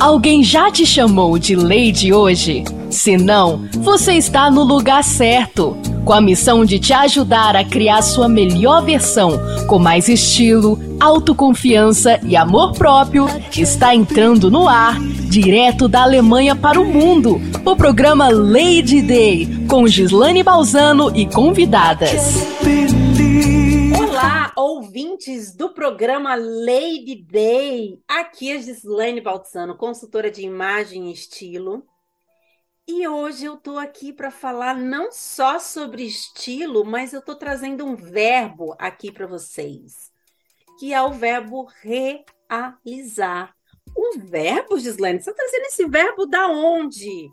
Alguém já te chamou de Lady hoje? Se não, você está no lugar certo. Com a missão de te ajudar a criar sua melhor versão, com mais estilo, autoconfiança e amor próprio, está entrando no ar, direto da Alemanha para o mundo, o programa Lady Day, com Gislane Balzano e convidadas. Olá, ouvintes do programa Lady Day. Aqui é Gislaine Baltzano, consultora de imagem e estilo. E hoje eu estou aqui para falar não só sobre estilo, mas eu estou trazendo um verbo aqui para vocês, que é o verbo realizar. Um verbo, Gislaine? Você está trazendo esse verbo da onde?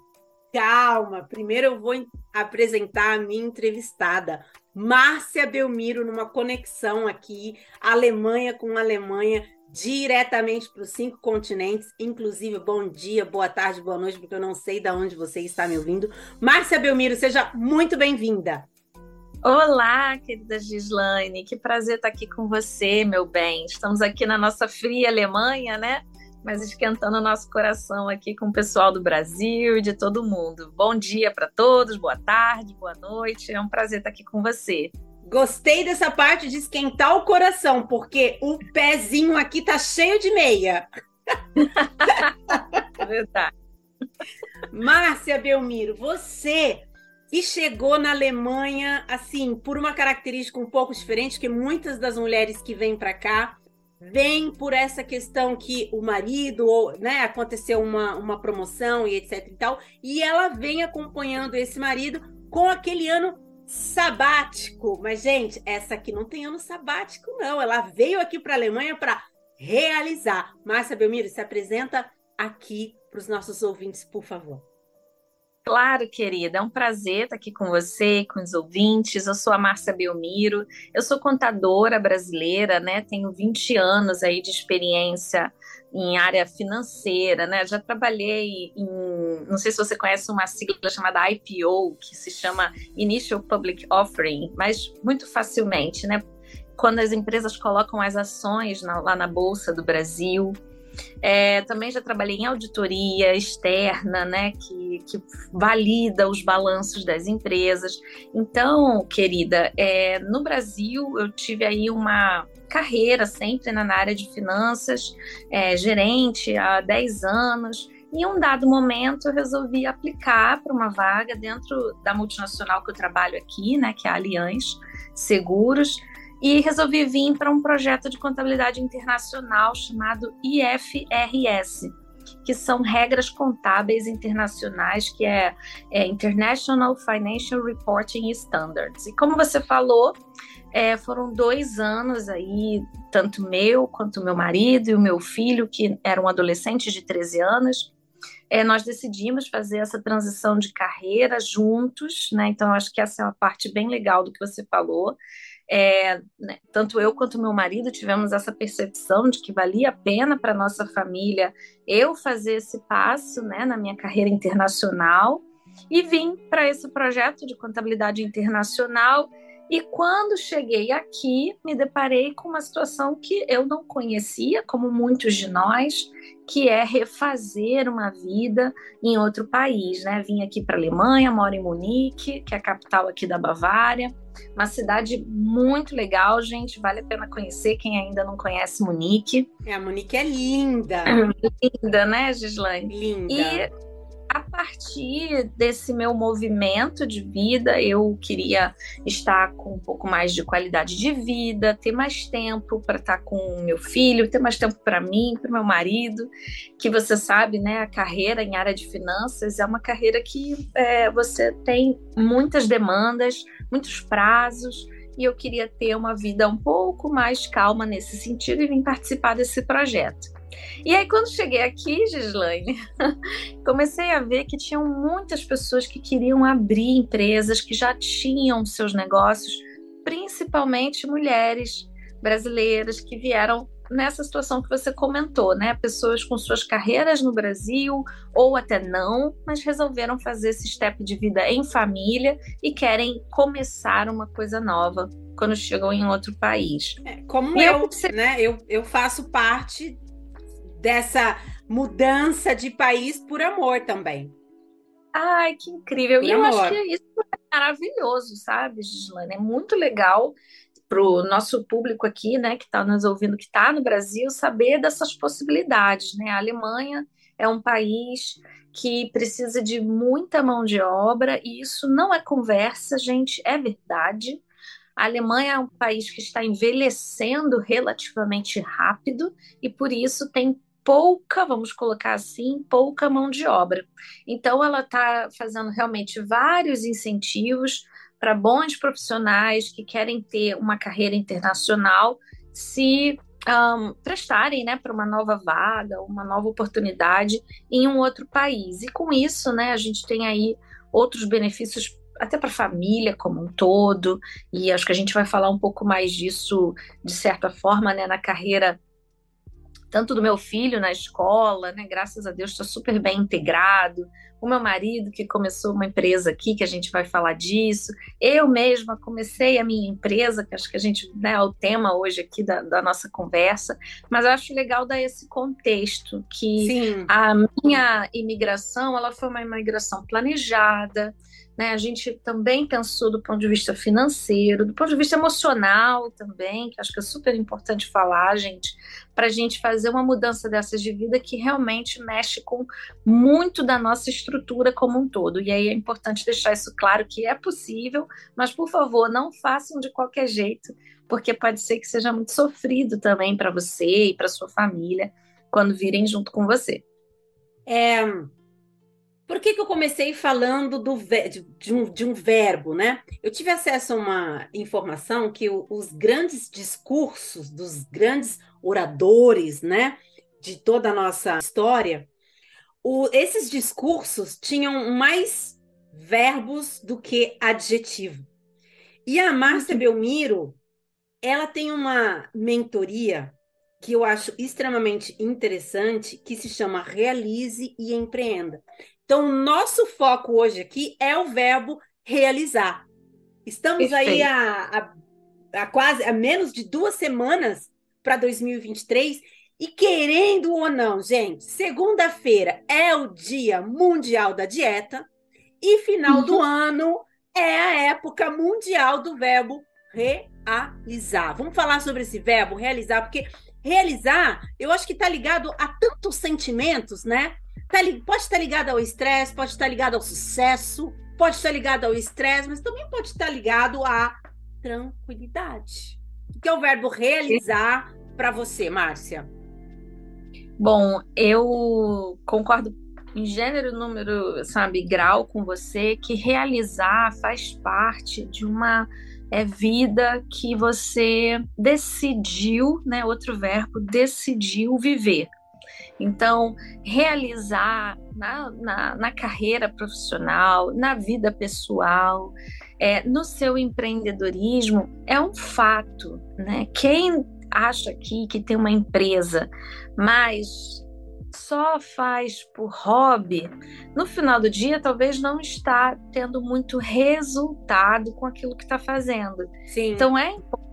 Calma, primeiro eu vou apresentar a minha entrevistada, Márcia Belmiro, numa conexão aqui, Alemanha com Alemanha, diretamente para os cinco continentes, inclusive bom dia, boa tarde, boa noite, porque eu não sei de onde você está me ouvindo. Márcia Belmiro, seja muito bem-vinda. Olá, querida Gislaine, que prazer estar aqui com você, meu bem. Estamos aqui na nossa fria Alemanha, né? Mas esquentando o nosso coração aqui com o pessoal do Brasil e de todo mundo. Bom dia para todos, boa tarde, boa noite. É um prazer estar aqui com você. Gostei dessa parte de esquentar o coração, porque o pezinho aqui tá cheio de meia. Verdade. Márcia Belmiro, você que chegou na Alemanha, assim, por uma característica um pouco diferente, que muitas das mulheres que vêm para cá vêm por essa questão que o marido, ou, né, aconteceu uma, uma promoção e etc e tal, e ela vem acompanhando esse marido com aquele ano sabático. Mas, gente, essa aqui não tem ano sabático, não. Ela veio aqui para a Alemanha para realizar. Márcia Belmiro, se apresenta aqui para os nossos ouvintes, por favor. Claro, querida, é um prazer estar aqui com você, com os ouvintes. Eu sou a Márcia Belmiro, eu sou contadora brasileira, né? Tenho 20 anos aí de experiência em área financeira, né? Já trabalhei em, não sei se você conhece uma sigla chamada IPO, que se chama Initial Public Offering, mas muito facilmente, né? Quando as empresas colocam as ações na, lá na Bolsa do Brasil. É, também já trabalhei em auditoria externa, né, que, que valida os balanços das empresas. Então, querida, é, no Brasil eu tive aí uma carreira sempre na área de finanças, é, gerente há 10 anos. Em um dado momento, eu resolvi aplicar para uma vaga dentro da multinacional que eu trabalho aqui, né, que é a Allianz Seguros, e resolvi vir para um projeto de contabilidade internacional chamado IFRS, que são regras contábeis internacionais, que é, é International Financial Reporting Standards. E como você falou, é, foram dois anos aí, tanto meu quanto meu marido e o meu filho, que era um adolescente de 13 anos, é, nós decidimos fazer essa transição de carreira juntos, né? Então, acho que essa é uma parte bem legal do que você falou. É, né, tanto eu quanto meu marido tivemos essa percepção de que valia a pena para nossa família eu fazer esse passo né, na minha carreira internacional e vim para esse projeto de contabilidade internacional e quando cheguei aqui, me deparei com uma situação que eu não conhecia, como muitos de nós, que é refazer uma vida em outro país, né? Vim aqui para a Alemanha, moro em Munique, que é a capital aqui da Bavária, uma cidade muito legal, gente, vale a pena conhecer quem ainda não conhece Munique. É, a Munique é linda. linda, né, Gislaine? Linda. E a partir desse meu movimento de vida, eu queria estar com um pouco mais de qualidade de vida, ter mais tempo para estar com meu filho, ter mais tempo para mim, para meu marido, que você sabe, né, a carreira em área de finanças é uma carreira que é, você tem muitas demandas, muitos prazos, e eu queria ter uma vida um pouco mais calma nesse sentido e vim participar desse projeto. E aí, quando cheguei aqui, Gislaine, comecei a ver que tinham muitas pessoas que queriam abrir empresas, que já tinham seus negócios, principalmente mulheres brasileiras que vieram nessa situação que você comentou, né? Pessoas com suas carreiras no Brasil ou até não, mas resolveram fazer esse step de vida em família e querem começar uma coisa nova quando chegam em outro país. É, como eu, eu, né? Eu, eu faço parte dessa mudança de país por amor também. Ai, que incrível! Por e amor. eu acho que isso é maravilhoso, sabe, Gislane? É muito legal para o nosso público aqui, né, que está nos ouvindo, que está no Brasil, saber dessas possibilidades, né? A Alemanha é um país que precisa de muita mão de obra e isso não é conversa, gente, é verdade. A Alemanha é um país que está envelhecendo relativamente rápido e por isso tem pouca, vamos colocar assim, pouca mão de obra. Então ela está fazendo realmente vários incentivos para bons profissionais que querem ter uma carreira internacional se um, prestarem né, para uma nova vaga, uma nova oportunidade em um outro país. E com isso, né, a gente tem aí outros benefícios até para a família como um todo, e acho que a gente vai falar um pouco mais disso, de certa forma, né, na carreira tanto do meu filho na escola, né? Graças a Deus está super bem integrado. O meu marido que começou uma empresa aqui, que a gente vai falar disso. Eu mesma comecei a minha empresa, que acho que a gente né, é o tema hoje aqui da, da nossa conversa. Mas eu acho legal dar esse contexto que Sim. a minha imigração, ela foi uma imigração planejada. Né? A gente também pensou do ponto de vista financeiro, do ponto de vista emocional também, que acho que é super importante falar, gente, para a gente fazer uma mudança dessas de vida que realmente mexe com muito da nossa estrutura como um todo. E aí é importante deixar isso claro que é possível, mas por favor, não façam de qualquer jeito, porque pode ser que seja muito sofrido também para você e para sua família quando virem junto com você. É, por que, que eu comecei falando do, de, um, de um verbo, né? Eu tive acesso a uma informação que o, os grandes discursos dos grandes oradores, né, de toda a nossa história, o, esses discursos tinham mais verbos do que adjetivo. E a Márcia Belmiro, ela tem uma mentoria que eu acho extremamente interessante, que se chama Realize e Empreenda. Então, o nosso foco hoje aqui é o verbo realizar. Estamos Perfeito. aí a, a, a, quase a menos de duas semanas para 2023 e querendo ou não, gente, segunda-feira é o Dia Mundial da Dieta e final uhum. do ano é a época mundial do verbo realizar. Vamos falar sobre esse verbo realizar, porque realizar, eu acho que está ligado a tantos sentimentos, né? Tá, pode estar ligado ao estresse, pode estar ligado ao sucesso, pode estar ligado ao estresse, mas também pode estar ligado à tranquilidade. O que é o verbo realizar para você, Márcia? Bom, eu concordo em gênero, número, sabe, grau com você, que realizar faz parte de uma é, vida que você decidiu, né? Outro verbo, decidiu viver. Então, realizar na, na, na carreira profissional, na vida pessoal, é, no seu empreendedorismo, é um fato. Né? Quem acha aqui que tem uma empresa, mas só faz por hobby, no final do dia talvez não está tendo muito resultado com aquilo que está fazendo. Sim. Então é importante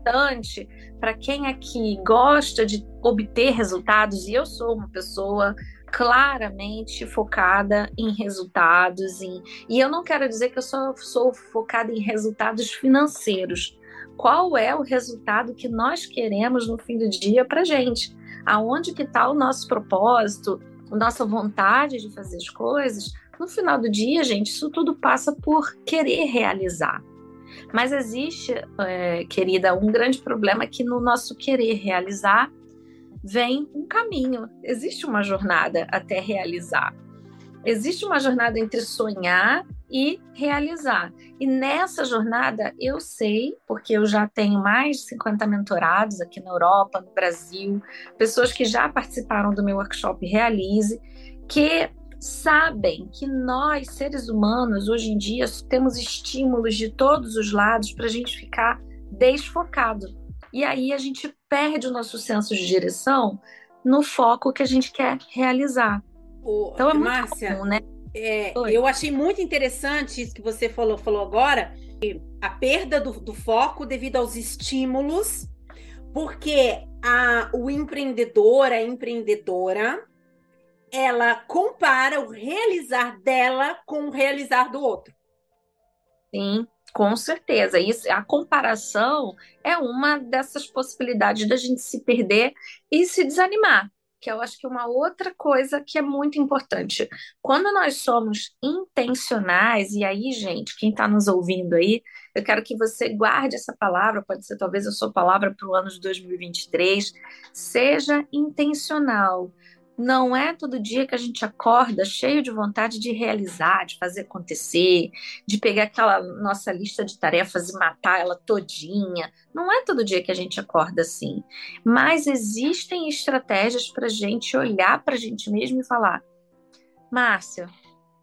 para quem aqui gosta de obter resultados, e eu sou uma pessoa claramente focada em resultados, em... e eu não quero dizer que eu só sou focada em resultados financeiros. Qual é o resultado que nós queremos no fim do dia para gente? aonde que está o nosso propósito, a nossa vontade de fazer as coisas, no final do dia, gente, isso tudo passa por querer realizar. Mas existe, é, querida, um grande problema que no nosso querer realizar vem um caminho, existe uma jornada até realizar. Existe uma jornada entre sonhar e realizar. E nessa jornada eu sei, porque eu já tenho mais de 50 mentorados aqui na Europa, no Brasil, pessoas que já participaram do meu workshop Realize, que sabem que nós, seres humanos, hoje em dia temos estímulos de todos os lados para a gente ficar desfocado. E aí a gente perde o nosso senso de direção no foco que a gente quer realizar. O, então é muito Márcia, comum, né? É, eu achei muito interessante isso que você falou, falou agora, a perda do, do foco devido aos estímulos, porque a, o empreendedor, a empreendedora, ela compara o realizar dela com o realizar do outro. Sim, com certeza. Isso, a comparação é uma dessas possibilidades da gente se perder e se desanimar que eu acho que é uma outra coisa que é muito importante. Quando nós somos intencionais, e aí, gente, quem está nos ouvindo aí, eu quero que você guarde essa palavra, pode ser talvez a sua palavra para o ano de 2023, seja intencional. Não é todo dia que a gente acorda cheio de vontade de realizar, de fazer acontecer, de pegar aquela nossa lista de tarefas e matar ela todinha. Não é todo dia que a gente acorda assim. Mas existem estratégias para a gente olhar para a gente mesmo e falar: Márcia,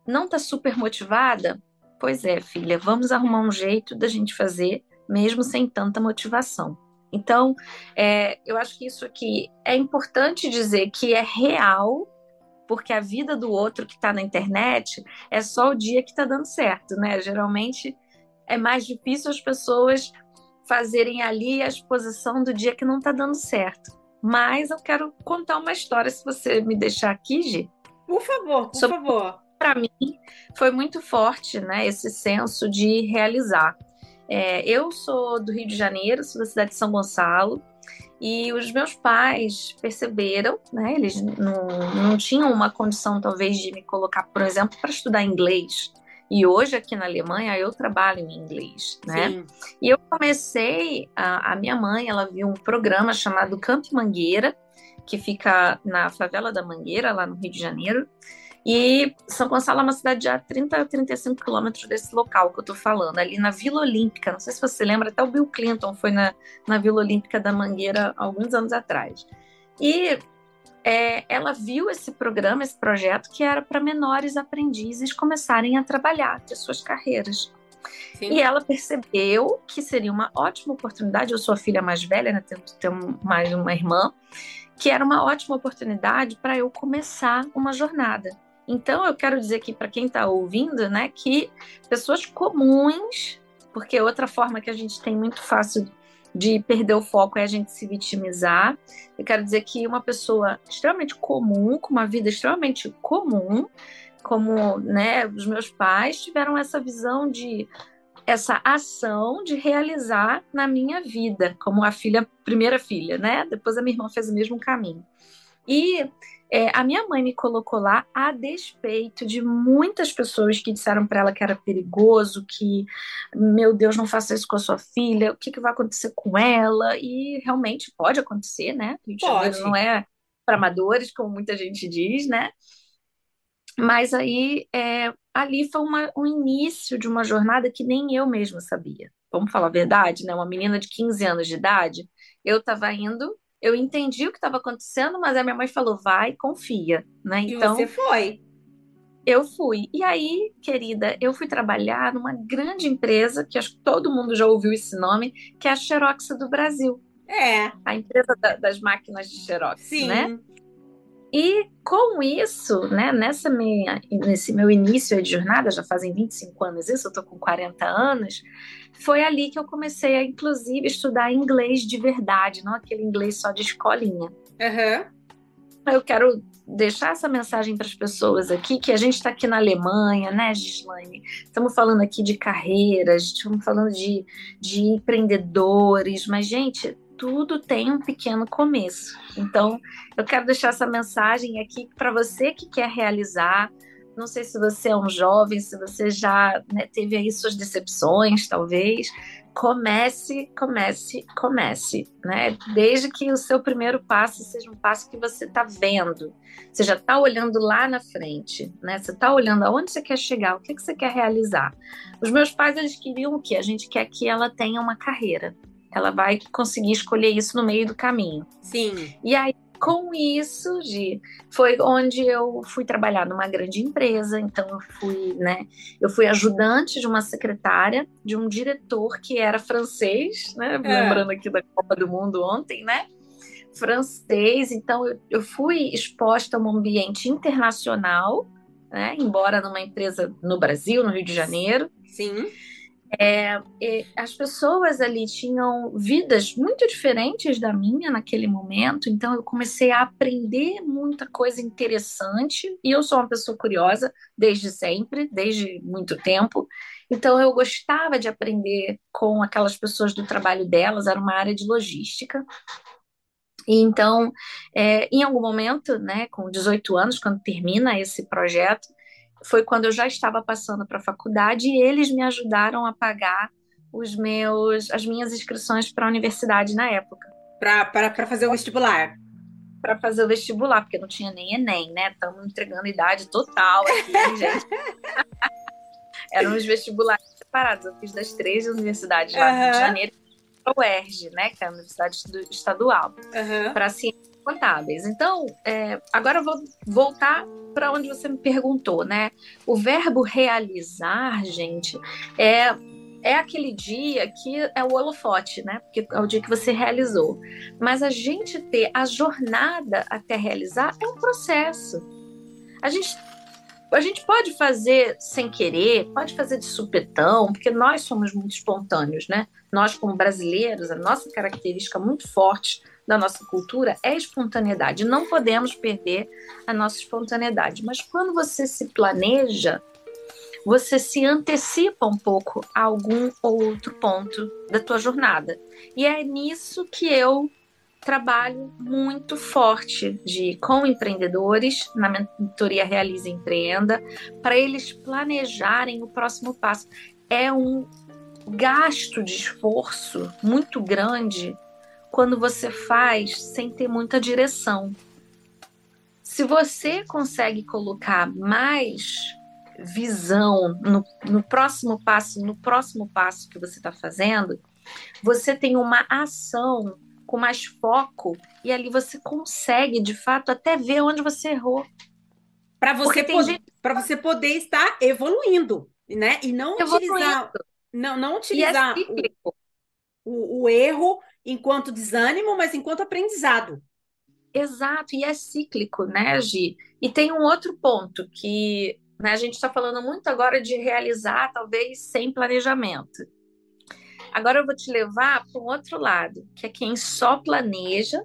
não está super motivada? Pois é, filha, vamos arrumar um jeito da gente fazer, mesmo sem tanta motivação. Então, é, eu acho que isso aqui é importante dizer que é real, porque a vida do outro que está na internet é só o dia que está dando certo, né? Geralmente é mais difícil as pessoas fazerem ali a exposição do dia que não está dando certo. Mas eu quero contar uma história, se você me deixar aqui, Gi. Por favor, por Sobre, favor. Para mim, foi muito forte, né? Esse senso de realizar. É, eu sou do Rio de Janeiro, sou da cidade de São Gonçalo, e os meus pais perceberam, né? Eles não, não tinham uma condição, talvez, de me colocar, por exemplo, para estudar inglês. E hoje, aqui na Alemanha, eu trabalho em inglês, né? Sim. E eu comecei, a, a minha mãe, ela viu um programa chamado Camp Mangueira, que fica na favela da Mangueira, lá no Rio de Janeiro. E São Gonçalo é uma cidade a 30 a 35 quilômetros desse local que eu tô falando, ali na Vila Olímpica. Não sei se você lembra, até o Bill Clinton foi na, na Vila Olímpica da Mangueira alguns anos atrás. E é, ela viu esse programa, esse projeto, que era para menores aprendizes começarem a trabalhar, ter suas carreiras. Sim. E ela percebeu que seria uma ótima oportunidade. Eu sou a filha mais velha, né? Tento ter mais uma irmã, que era uma ótima oportunidade para eu começar uma jornada. Então, eu quero dizer aqui para quem está ouvindo, né, que pessoas comuns, porque outra forma que a gente tem muito fácil de perder o foco é a gente se vitimizar. Eu quero dizer que uma pessoa extremamente comum, com uma vida extremamente comum, como né, os meus pais, tiveram essa visão de essa ação de realizar na minha vida, como a filha, primeira filha, né? Depois a minha irmã fez o mesmo caminho. E é, a minha mãe me colocou lá a despeito de muitas pessoas que disseram para ela que era perigoso, que, meu Deus, não faça isso com a sua filha, o que, que vai acontecer com ela? E realmente pode acontecer, né? Pode. Não é para amadores, como muita gente diz, né? Mas aí, é, ali foi uma, um início de uma jornada que nem eu mesma sabia. Vamos falar a verdade, né? Uma menina de 15 anos de idade, eu estava indo eu entendi o que estava acontecendo, mas a minha mãe falou, vai, confia, né? Então, e você foi. Eu fui. E aí, querida, eu fui trabalhar numa grande empresa, que acho que todo mundo já ouviu esse nome, que é a Xerox do Brasil. É. A empresa da, das máquinas de Xerox, Sim. né? E com isso, né, nessa minha, nesse meu início de jornada, já fazem 25 anos isso, eu tô com 40 anos, foi ali que eu comecei a, inclusive, estudar inglês de verdade, não aquele inglês só de escolinha. Uhum. Eu quero deixar essa mensagem para as pessoas aqui, que a gente está aqui na Alemanha, né, Gislaine? Estamos falando aqui de carreiras, estamos falando de, de empreendedores, mas, gente, tudo tem um pequeno começo. Então, eu quero deixar essa mensagem aqui para você que quer realizar. Não sei se você é um jovem, se você já né, teve aí suas decepções, talvez. Comece, comece, comece, né? Desde que o seu primeiro passo seja um passo que você está vendo, você já está olhando lá na frente, né? Você está olhando aonde você quer chegar, o que, que você quer realizar. Os meus pais eles queriam o quê? A gente quer que ela tenha uma carreira, ela vai conseguir escolher isso no meio do caminho. Sim. E aí, com isso, Gi, foi onde eu fui trabalhar numa grande empresa. Então, eu fui, né? Eu fui ajudante de uma secretária, de um diretor que era francês, né? É. Lembrando aqui da Copa do Mundo ontem, né? Francês. Então, eu, eu fui exposta a um ambiente internacional, né? Embora numa empresa no Brasil, no Rio de Janeiro. Sim. É, as pessoas ali tinham vidas muito diferentes da minha naquele momento, então eu comecei a aprender muita coisa interessante. E eu sou uma pessoa curiosa desde sempre, desde muito tempo. Então eu gostava de aprender com aquelas pessoas do trabalho delas, era uma área de logística. E então, é, em algum momento, né, com 18 anos, quando termina esse projeto, foi quando eu já estava passando para a faculdade e eles me ajudaram a pagar os meus, as minhas inscrições para a universidade na época. Para fazer o vestibular. Para fazer o vestibular, porque não tinha nem Enem, né? Estamos entregando idade total aqui, gente. Eram os vestibulares separados. Eu fiz das três universidades lá uhum. no Rio de Janeiro, a UERJ, né? Que é a Universidade Estadual, uhum. para ciências contábeis. Então, é, agora eu vou voltar para onde você me perguntou, né? O verbo realizar, gente, é é aquele dia que é o holofote, né? Porque é o dia que você realizou. Mas a gente ter a jornada até realizar é um processo. A gente a gente pode fazer sem querer, pode fazer de supetão, porque nós somos muito espontâneos, né? Nós, como brasileiros, a nossa característica muito forte da nossa cultura é espontaneidade. Não podemos perder a nossa espontaneidade. Mas quando você se planeja, você se antecipa um pouco a algum outro ponto da tua jornada. E é nisso que eu trabalho muito forte de com empreendedores na mentoria Realize Empreenda para eles planejarem o próximo passo. É um gasto de esforço muito grande quando você faz sem ter muita direção. Se você consegue colocar mais visão no, no próximo passo, no próximo passo que você está fazendo, você tem uma ação com mais foco e ali você consegue, de fato, até ver onde você errou. Para você, poder, você poder estar evoluindo, né? E não evoluindo. utilizar, não, não utilizar é o, o, o erro enquanto desânimo, mas enquanto aprendizado. Exato, e é cíclico, né, Gi? E tem um outro ponto que né, a gente está falando muito agora de realizar, talvez sem planejamento. Agora eu vou te levar para um outro lado, que é quem só planeja,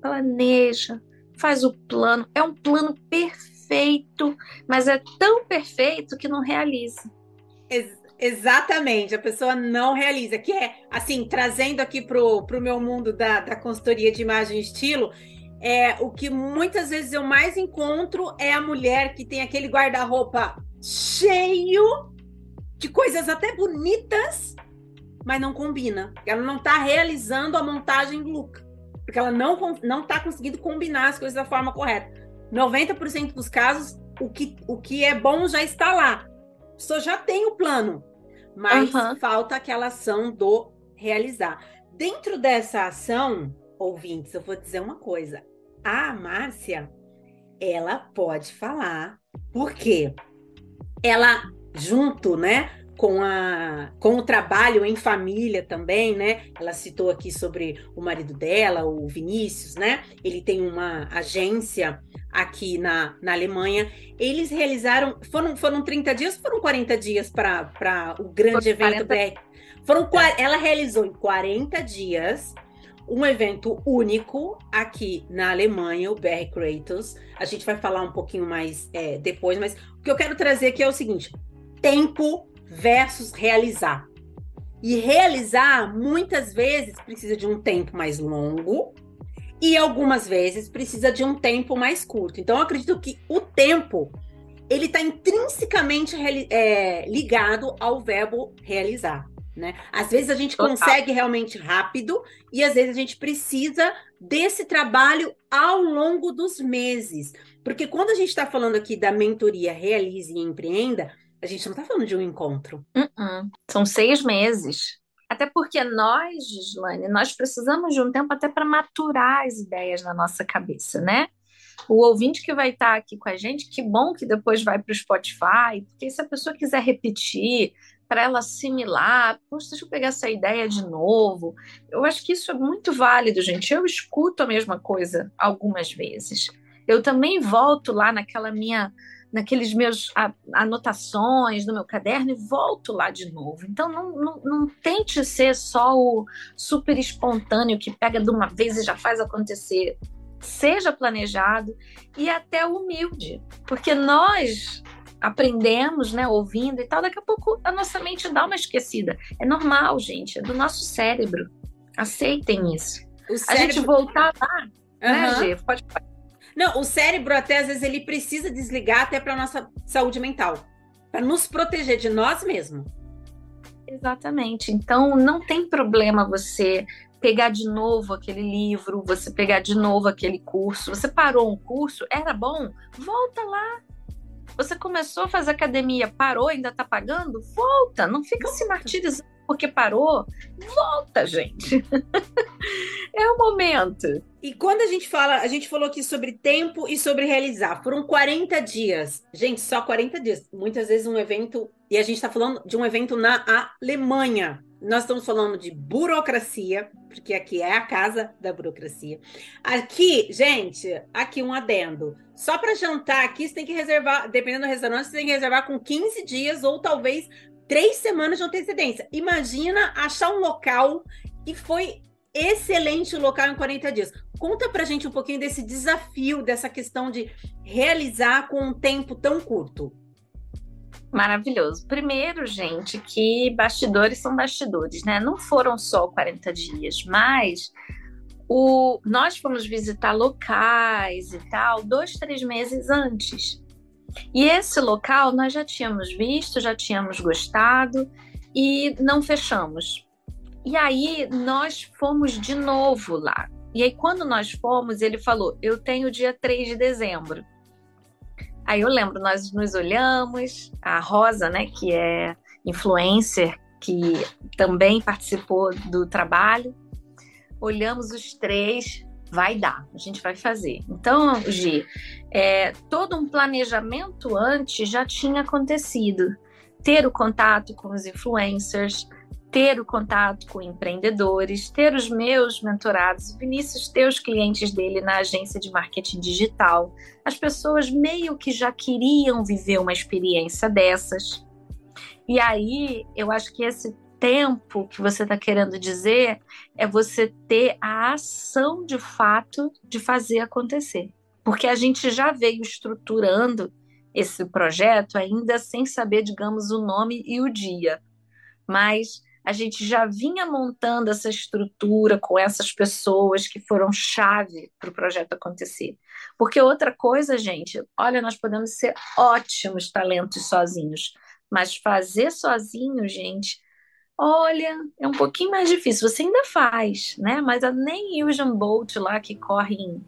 planeja, faz o plano, é um plano perfeito, mas é tão perfeito que não realiza. Ex Exatamente, a pessoa não realiza, que é assim, trazendo aqui para o meu mundo da, da consultoria de imagem e estilo, é o que muitas vezes eu mais encontro é a mulher que tem aquele guarda-roupa cheio de coisas até bonitas, mas não combina. Ela não está realizando a montagem look, porque ela não não está conseguindo combinar as coisas da forma correta. 90% dos casos, o que, o que é bom já está lá pessoa já tem o plano, mas uhum. falta aquela ação do realizar. Dentro dessa ação, ouvintes, eu vou dizer uma coisa. A Márcia, ela pode falar, porque ela, junto, né, com, a, com o trabalho em família também, né? Ela citou aqui sobre o marido dela, o Vinícius, né? Ele tem uma agência aqui na, na Alemanha. Eles realizaram. Foram, foram 30 dias foram 40 dias para o grande evento 40... BR? Foram. Ela realizou em 40 dias um evento único aqui na Alemanha, o BR Kratos. A gente vai falar um pouquinho mais é, depois, mas o que eu quero trazer aqui é o seguinte: tempo versus realizar. E realizar, muitas vezes, precisa de um tempo mais longo e algumas vezes precisa de um tempo mais curto. Então, eu acredito que o tempo ele está intrinsecamente é, ligado ao verbo realizar. Né? Às vezes a gente consegue realmente rápido e às vezes a gente precisa desse trabalho ao longo dos meses. Porque quando a gente está falando aqui da mentoria Realize e Empreenda, a gente não está falando de um encontro. Uh -uh. São seis meses. Até porque nós, Gislaine, nós precisamos de um tempo até para maturar as ideias na nossa cabeça, né? O ouvinte que vai estar tá aqui com a gente, que bom que depois vai para o Spotify, porque se a pessoa quiser repetir, para ela assimilar, poxa, deixa eu pegar essa ideia de novo. Eu acho que isso é muito válido, gente. Eu escuto a mesma coisa algumas vezes. Eu também volto lá naquela minha naqueles meus anotações no meu caderno e volto lá de novo. Então não, não, não tente ser só o super espontâneo que pega de uma vez e já faz acontecer. Seja planejado e até humilde, porque nós aprendemos, né, ouvindo e tal, daqui a pouco a nossa mente dá uma esquecida. É normal, gente, é do nosso cérebro. Aceitem isso. Cérebro... A gente voltar lá, uhum. né, Gê? Pode, pode não, o cérebro até às vezes ele precisa desligar até para nossa saúde mental, para nos proteger de nós mesmos. Exatamente. Então não tem problema você pegar de novo aquele livro, você pegar de novo aquele curso. Você parou um curso, era bom? Volta lá. Você começou a fazer academia, parou, ainda está pagando? Volta, não fica se martirizando porque parou, volta, gente. é o momento. E quando a gente fala, a gente falou aqui sobre tempo e sobre realizar. Foram 40 dias. Gente, só 40 dias. Muitas vezes um evento, e a gente está falando de um evento na Alemanha. Nós estamos falando de burocracia, porque aqui é a casa da burocracia. Aqui, gente, aqui um adendo. Só para jantar aqui, você tem que reservar, dependendo do restaurante, você tem que reservar com 15 dias ou talvez três semanas de antecedência. Imagina achar um local e foi excelente local em 40 dias. Conta pra gente um pouquinho desse desafio, dessa questão de realizar com um tempo tão curto. Maravilhoso. Primeiro, gente, que bastidores são bastidores, né? Não foram só 40 dias, mas o, nós fomos visitar locais e tal dois, três meses antes. E esse local nós já tínhamos visto, já tínhamos gostado e não fechamos. E aí nós fomos de novo lá. E aí quando nós fomos, ele falou: "Eu tenho dia 3 de dezembro". Aí eu lembro, nós nos olhamos, a Rosa, né, que é influencer, que também participou do trabalho, olhamos os três, vai dar, a gente vai fazer. Então, Gi, é, todo um planejamento antes já tinha acontecido. Ter o contato com os influencers, ter o contato com empreendedores, ter os meus mentorados, Vinícius ter os clientes dele na agência de marketing digital. As pessoas meio que já queriam viver uma experiência dessas. E aí, eu acho que esse tempo que você está querendo dizer é você ter a ação de fato de fazer acontecer. Porque a gente já veio estruturando esse projeto ainda sem saber, digamos, o nome e o dia. Mas a gente já vinha montando essa estrutura com essas pessoas que foram chave para o projeto acontecer. Porque outra coisa, gente, olha, nós podemos ser ótimos talentos sozinhos, mas fazer sozinho, gente, Olha, é um pouquinho mais difícil. Você ainda faz, né? Mas a nem Usain Bolt lá que corre em,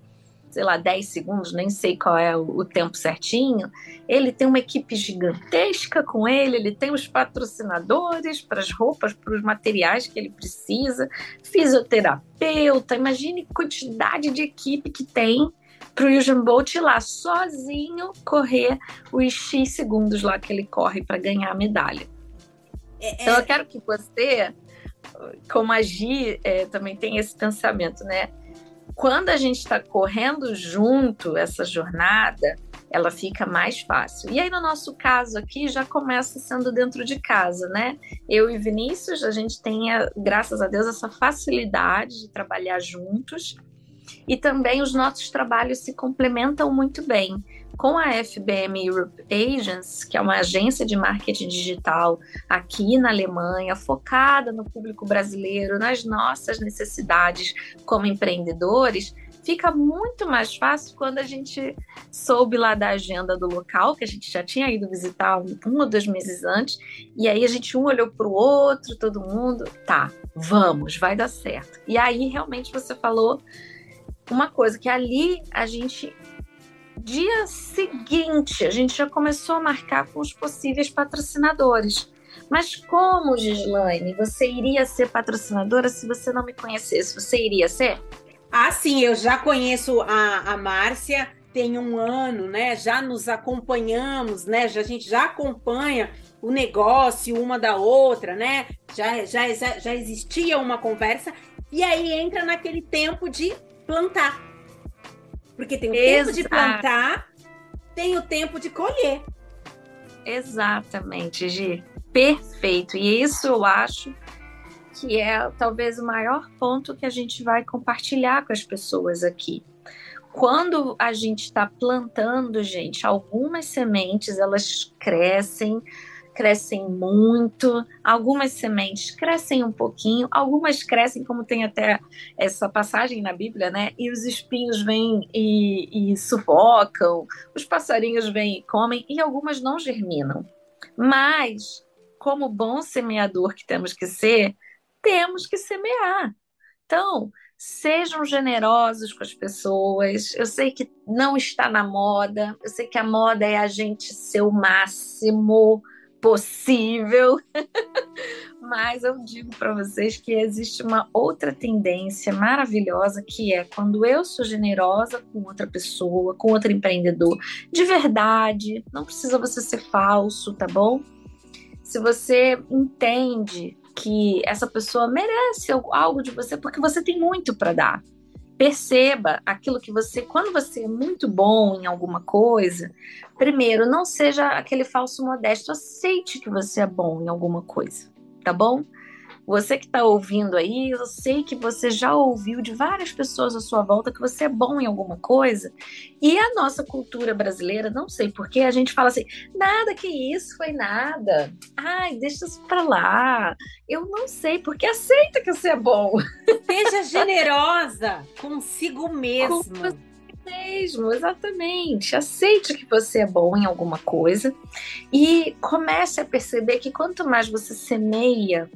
sei lá, 10 segundos, nem sei qual é o, tempo certinho. Ele tem uma equipe gigantesca com ele, ele tem os patrocinadores para as roupas, para os materiais que ele precisa, fisioterapeuta. Imagine a quantidade de equipe que tem para o Usain Bolt ir lá sozinho correr os X segundos lá que ele corre para ganhar a medalha. É, então eu é. quero que você, como agir, é, também tem esse pensamento, né? Quando a gente está correndo junto essa jornada, ela fica mais fácil. E aí, no nosso caso aqui, já começa sendo dentro de casa, né? Eu e Vinícius, a gente tem, graças a Deus, essa facilidade de trabalhar juntos. E também os nossos trabalhos se complementam muito bem com a FBM Europe Agents, que é uma agência de marketing digital aqui na Alemanha, focada no público brasileiro, nas nossas necessidades como empreendedores, fica muito mais fácil quando a gente soube lá da agenda do local, que a gente já tinha ido visitar um, ou dois meses antes, e aí a gente um olhou para o outro, todo mundo, tá, vamos, vai dar certo. E aí realmente você falou uma coisa que ali a gente dia seguinte, a gente já começou a marcar com os possíveis patrocinadores. Mas como, Gislaine, você iria ser patrocinadora se você não me conhecesse? Você iria ser? Ah, sim, eu já conheço a, a Márcia, tem um ano, né? Já nos acompanhamos, né? Já, a gente já acompanha o negócio uma da outra, né? Já, já, já existia uma conversa, e aí entra naquele tempo de plantar. Porque tem o Exato. tempo de plantar, tem o tempo de colher. Exatamente, Gi. Perfeito. E isso eu acho que é talvez o maior ponto que a gente vai compartilhar com as pessoas aqui. Quando a gente está plantando, gente, algumas sementes elas crescem, crescem muito, algumas sementes crescem um pouquinho, algumas crescem, como tem até essa passagem na Bíblia, né? E os espinhos vêm e, e sufocam, os passarinhos vêm e comem, e algumas não germinam. Mas, como bom semeador que temos que ser, temos que semear. Então, sejam generosos com as pessoas. Eu sei que não está na moda, eu sei que a moda é a gente ser o máximo possível. Mas eu digo para vocês que existe uma outra tendência maravilhosa que é quando eu sou generosa com outra pessoa, com outro empreendedor, de verdade, não precisa você ser falso, tá bom? Se você entende que essa pessoa merece algo de você porque você tem muito para dar. Perceba aquilo que você, quando você é muito bom em alguma coisa, primeiro, não seja aquele falso modesto, aceite que você é bom em alguma coisa, tá bom? Você que está ouvindo aí, eu sei que você já ouviu de várias pessoas à sua volta que você é bom em alguma coisa. E a nossa cultura brasileira, não sei porquê, a gente fala assim: nada que isso foi nada. Ai, deixa isso para lá. Eu não sei, porque aceita que você é bom. Seja generosa consigo mesmo. Com mesmo, exatamente. Aceite que você é bom em alguma coisa e comece a perceber que quanto mais você semeia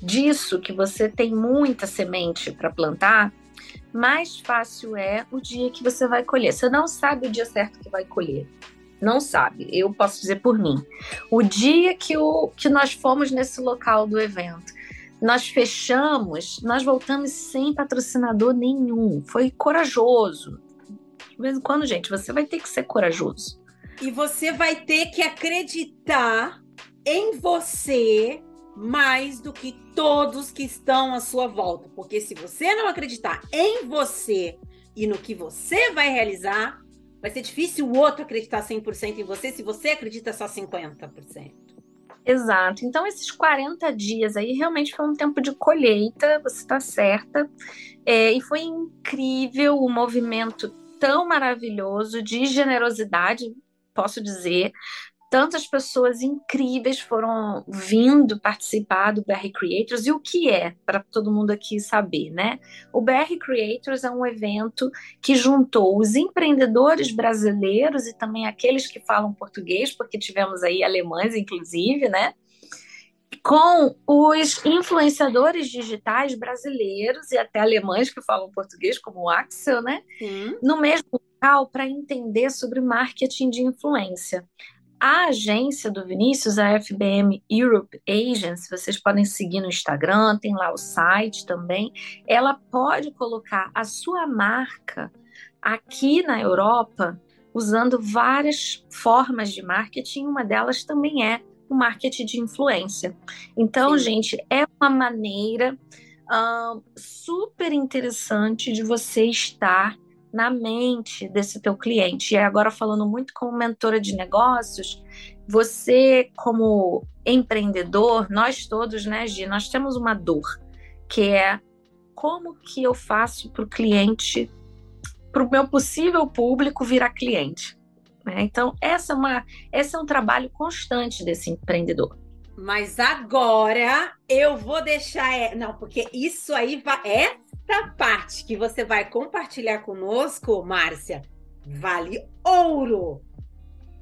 disso que você tem muita semente para plantar, mais fácil é o dia que você vai colher. Você não sabe o dia certo que vai colher. Não sabe. Eu posso dizer por mim. O dia que, o, que nós fomos nesse local do evento, nós fechamos, nós voltamos sem patrocinador nenhum. Foi corajoso. De vez em quando, gente, você vai ter que ser corajoso. E você vai ter que acreditar em você mais do que todos que estão à sua volta. Porque se você não acreditar em você e no que você vai realizar, vai ser difícil o outro acreditar 100% em você se você acredita só 50%. Exato. Então, esses 40 dias aí realmente foi um tempo de colheita, você está certa. É, e foi incrível o movimento tão maravilhoso de generosidade, posso dizer, tantas pessoas incríveis foram vindo participar do BR Creators e o que é, para todo mundo aqui saber, né? O BR Creators é um evento que juntou os empreendedores brasileiros e também aqueles que falam português, porque tivemos aí alemães, inclusive, né? Com os influenciadores digitais brasileiros e até alemães que falam português, como o Axel, né? Sim. No mesmo local para entender sobre marketing de influência. A agência do Vinícius, a FBM Europe Agency, vocês podem seguir no Instagram, tem lá o site também. Ela pode colocar a sua marca aqui na Europa usando várias formas de marketing, uma delas também é o marketing de influência. Então, Sim. gente, é uma maneira uh, super interessante de você estar na mente desse teu cliente. E agora falando muito como mentora de negócios, você como empreendedor, nós todos, né, Gi, nós temos uma dor, que é como que eu faço para o cliente, para o meu possível público virar cliente. Né? Então, essa é, uma, esse é um trabalho constante desse empreendedor. Mas agora eu vou deixar. É, não, porque isso aí vai. É essa parte que você vai compartilhar conosco, Márcia, vale ouro.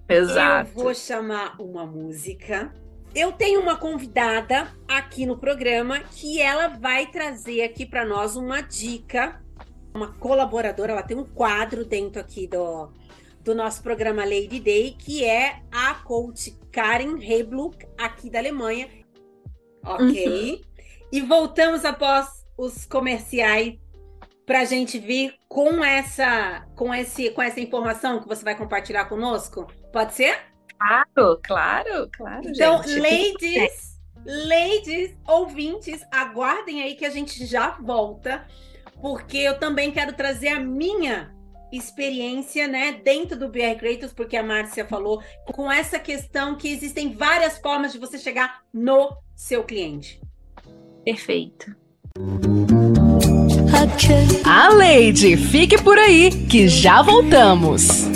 Exato. Eu vou chamar uma música. Eu tenho uma convidada aqui no programa que ela vai trazer aqui para nós uma dica, uma colaboradora. Ela tem um quadro dentro aqui do, do nosso programa Lady Day, que é a coach Karen Hebluck, aqui da Alemanha. Ok. Uhum. E voltamos após os comerciais para a gente vir com essa, com esse, com essa informação que você vai compartilhar conosco? Pode ser? Claro, claro, claro. Então, gente. ladies, ladies, ouvintes, aguardem aí que a gente já volta, porque eu também quero trazer a minha experiência, né, dentro do BR Creators, porque a Márcia falou, com essa questão que existem várias formas de você chegar no seu cliente. Perfeito. A Lady, fique por aí que já voltamos.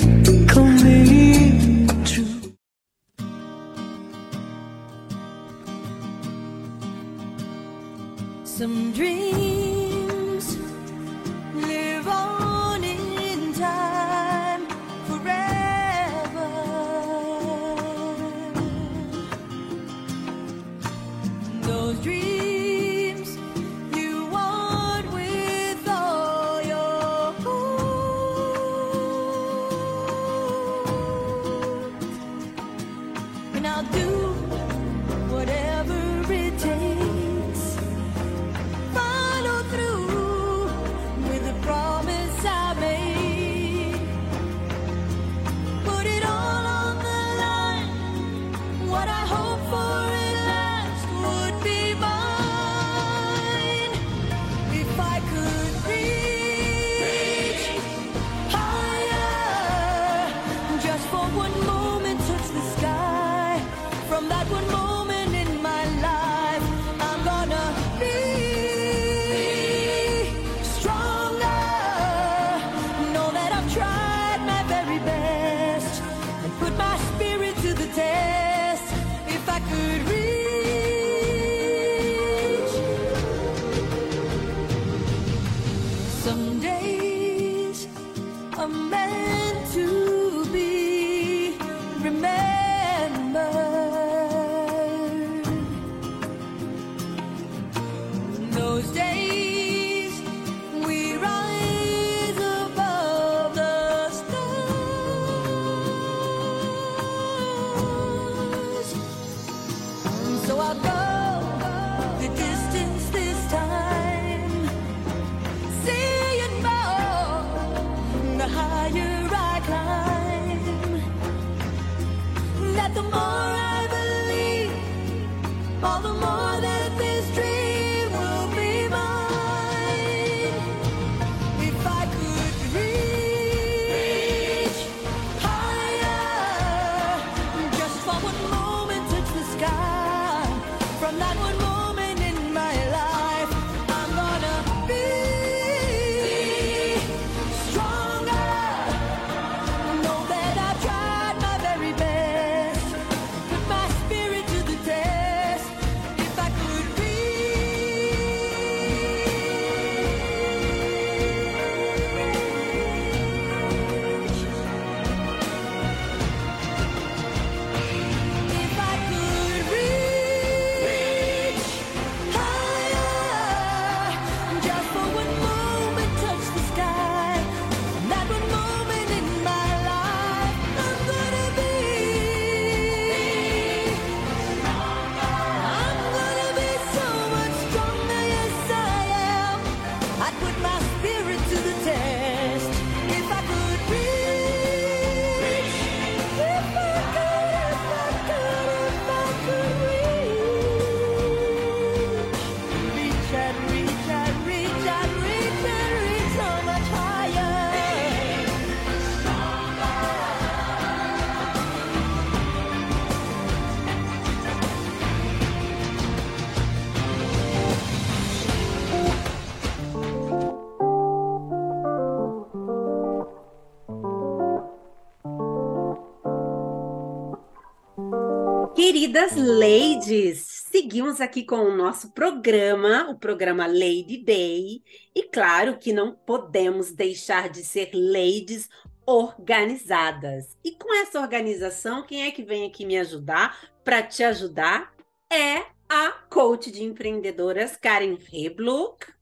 Queridas ladies, seguimos aqui com o nosso programa, o programa Lady Day, e claro que não podemos deixar de ser ladies organizadas. E com essa organização, quem é que vem aqui me ajudar? Para te ajudar é a coach de empreendedoras Karen Rebloch.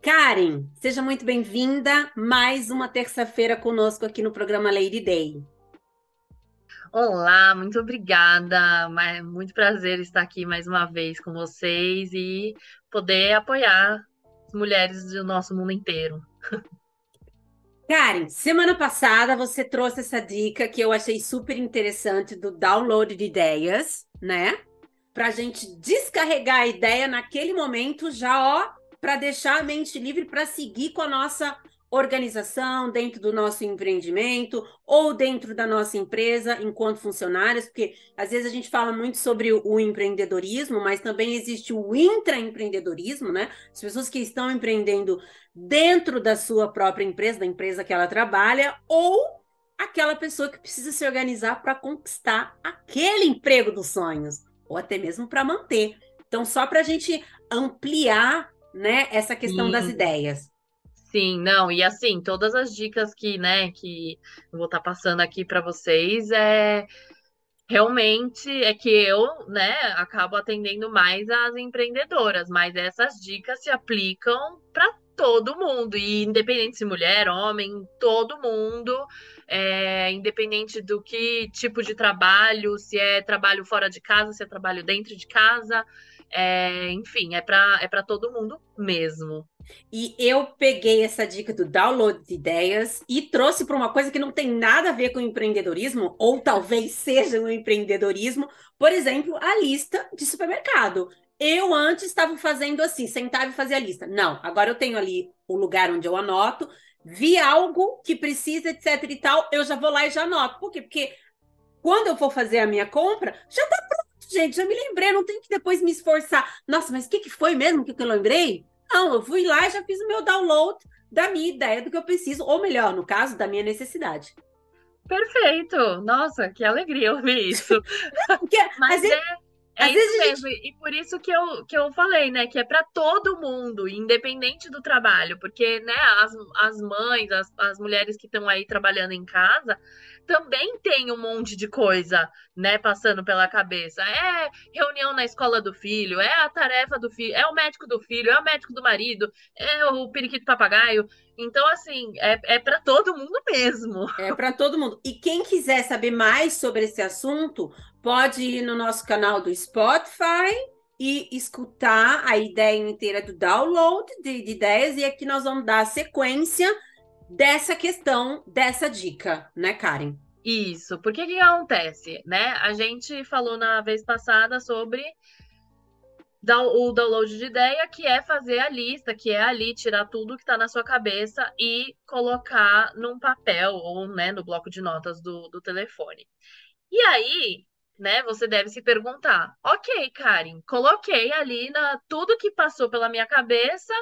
Karen, seja muito bem-vinda mais uma terça-feira conosco aqui no programa Lady Day. Olá, muito obrigada. Muito prazer estar aqui mais uma vez com vocês e poder apoiar as mulheres do nosso mundo inteiro. Karen, semana passada você trouxe essa dica que eu achei super interessante do download de ideias, né? Pra gente descarregar a ideia naquele momento já, ó, para deixar a mente livre para seguir com a nossa organização, dentro do nosso empreendimento ou dentro da nossa empresa enquanto funcionários, porque às vezes a gente fala muito sobre o empreendedorismo, mas também existe o intraempreendedorismo, né? As pessoas que estão empreendendo dentro da sua própria empresa, da empresa que ela trabalha, ou aquela pessoa que precisa se organizar para conquistar aquele emprego dos sonhos, ou até mesmo para manter. Então, só para a gente ampliar né, essa questão Sim. das ideias. Sim, não, e assim, todas as dicas que, né, que eu vou estar tá passando aqui para vocês é realmente é que eu, né, acabo atendendo mais as empreendedoras, mas essas dicas se aplicam para todo mundo, e independente se mulher, homem, todo mundo, é, independente do que tipo de trabalho, se é trabalho fora de casa, se é trabalho dentro de casa, é, enfim, é para é todo mundo mesmo. E eu peguei essa dica do download de ideias e trouxe para uma coisa que não tem nada a ver com empreendedorismo, ou talvez seja um empreendedorismo, por exemplo, a lista de supermercado. Eu antes estava fazendo assim, sentava e fazia a lista. Não, agora eu tenho ali o lugar onde eu anoto, vi algo que precisa, etc e tal, eu já vou lá e já anoto. Por quê? Porque quando eu for fazer a minha compra, já está pronto, gente, já me lembrei, não tenho que depois me esforçar. Nossa, mas o que, que foi mesmo que eu lembrei? Não, eu fui lá e já fiz o meu download da minha ideia do que eu preciso, ou melhor, no caso, da minha necessidade. Perfeito! Nossa, que alegria ouvir isso. Porque, Mas é, é Às isso mesmo, gente... e por isso que eu, que eu falei, né, que é para todo mundo, independente do trabalho, porque, né, as, as mães, as, as mulheres que estão aí trabalhando em casa, também tem um monte de coisa, né, passando pela cabeça. É reunião na escola do filho, é a tarefa do filho, é o médico do filho, é o médico do marido, é o periquito papagaio. Então, assim, é, é para todo mundo mesmo. É para todo mundo. E quem quiser saber mais sobre esse assunto, pode ir no nosso canal do Spotify e escutar a ideia inteira do download de, de ideias. E aqui nós vamos dar a sequência dessa questão, dessa dica, né, Karen? Isso, porque que acontece, né? A gente falou na vez passada sobre o download de ideia, que é fazer a lista, que é ali tirar tudo que está na sua cabeça e colocar num papel ou né, no bloco de notas do, do telefone. E aí, né, você deve se perguntar: ok, Karen, coloquei ali na, tudo que passou pela minha cabeça,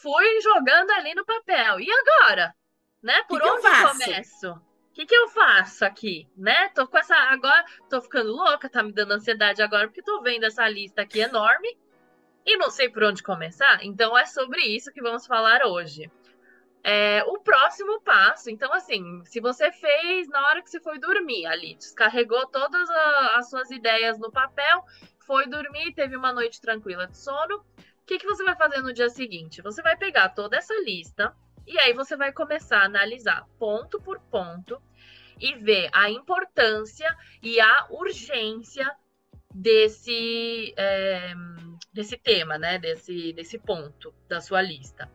fui jogando ali no papel. E agora? Né? Por que onde que eu começo? O que, que eu faço aqui, né? Tô com essa. Agora tô ficando louca, tá me dando ansiedade agora, porque tô vendo essa lista aqui enorme e não sei por onde começar. Então é sobre isso que vamos falar hoje. É, o próximo passo, então, assim, se você fez na hora que você foi dormir ali, descarregou todas a, as suas ideias no papel, foi dormir, teve uma noite tranquila de sono, o que, que você vai fazer no dia seguinte? Você vai pegar toda essa lista e aí você vai começar a analisar ponto por ponto e ver a importância e a urgência desse, é, desse tema, né? Desse, desse ponto da sua lista.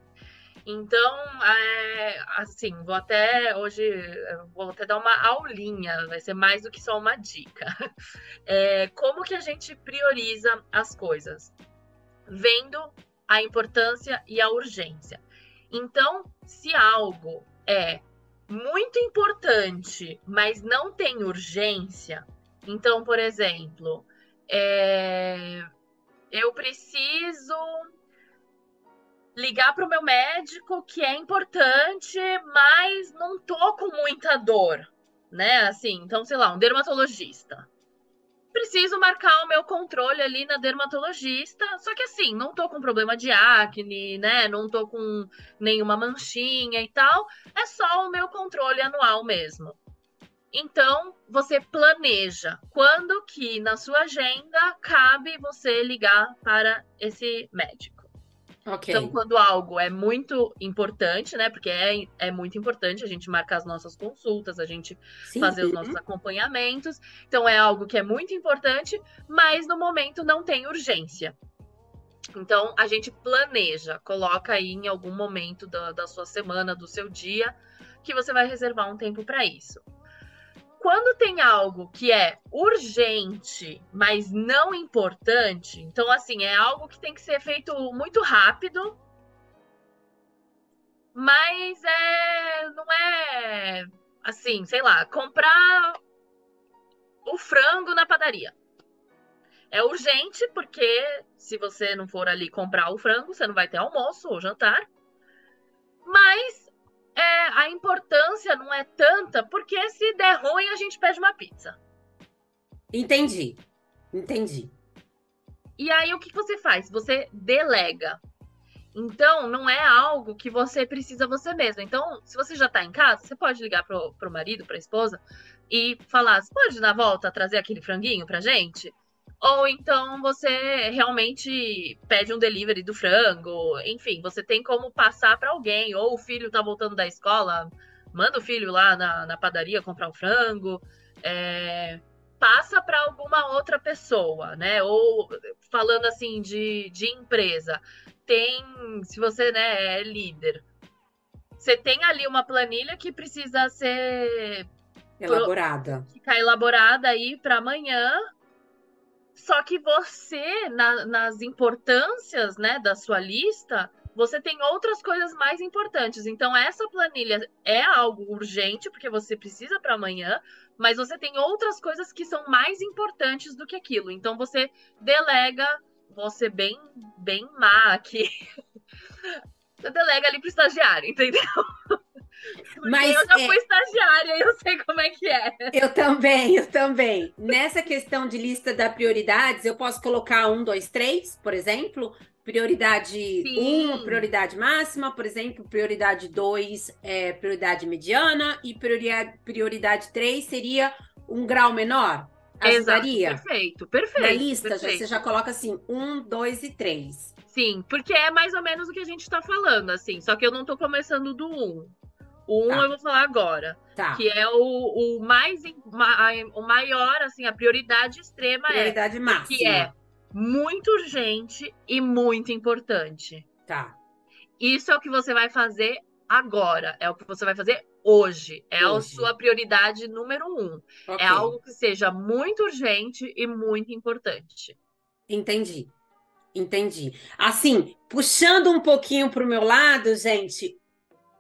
Então, é, assim, vou até hoje vou até dar uma aulinha, vai ser mais do que só uma dica. É, como que a gente prioriza as coisas? Vendo a importância e a urgência. Então, se algo é muito importante, mas não tem urgência, então, por exemplo, é, eu preciso ligar para o meu médico, que é importante, mas não tô com muita dor, né? Assim, então, sei lá, um dermatologista preciso marcar o meu controle ali na dermatologista. Só que assim, não tô com problema de acne, né? Não tô com nenhuma manchinha e tal. É só o meu controle anual mesmo. Então, você planeja quando que na sua agenda cabe você ligar para esse médico. Okay. Então, quando algo é muito importante, né? Porque é, é muito importante a gente marcar as nossas consultas, a gente Sim. fazer os nossos acompanhamentos. Então, é algo que é muito importante, mas no momento não tem urgência. Então, a gente planeja, coloca aí em algum momento da, da sua semana, do seu dia, que você vai reservar um tempo para isso quando tem algo que é urgente, mas não importante, então assim, é algo que tem que ser feito muito rápido, Mas é, não é assim, sei lá, comprar o frango na padaria. É urgente, porque se você não for ali comprar o frango, você não vai ter almoço ou jantar. Mas é, a importância não é tanta, porque se der ruim, a gente pede uma pizza. Entendi. Entendi. E aí, o que você faz? Você delega. Então, não é algo que você precisa você mesmo. Então, se você já está em casa, você pode ligar pro, pro marido, pra esposa e falar: você pode na volta trazer aquele franguinho pra gente? Ou então você realmente pede um delivery do frango. Enfim, você tem como passar para alguém. Ou o filho tá voltando da escola, manda o filho lá na, na padaria comprar o um frango. É, passa para alguma outra pessoa, né? Ou falando assim de, de empresa, tem, se você né, é líder, você tem ali uma planilha que precisa ser elaborada, pro, ficar elaborada aí para amanhã. Só que você, na, nas importâncias né, da sua lista, você tem outras coisas mais importantes. Então, essa planilha é algo urgente, porque você precisa para amanhã, mas você tem outras coisas que são mais importantes do que aquilo. Então, você delega, você bem, bem má aqui. Você delega ali pro estagiário, entendeu? Mas eu já é... fui estagiária e eu sei como é que é. Eu também, eu também. Nessa questão de lista da prioridades, eu posso colocar um, dois, três, por exemplo, Prioridade 1, um, prioridade máxima, por exemplo, prioridade 2 é prioridade mediana e prioridade, prioridade 3 seria um grau menor. Ajudaria? Exato, perfeito, perfeito. Na lista, perfeito. Já, você já coloca assim, 1, 2 e 3. Sim, porque é mais ou menos o que a gente está falando, assim, só que eu não estou começando do 1. 1 tá. eu vou falar agora. Tá. Que é o, o mais o maior, assim, a prioridade extrema prioridade é. Prioridade máxima. Que é muito urgente e muito importante. Tá. Isso é o que você vai fazer agora, é o que você vai fazer hoje. É hoje. a sua prioridade número um. É okay. É algo que seja muito urgente e muito importante. Entendi. Entendi. Assim, puxando um pouquinho para o meu lado, gente,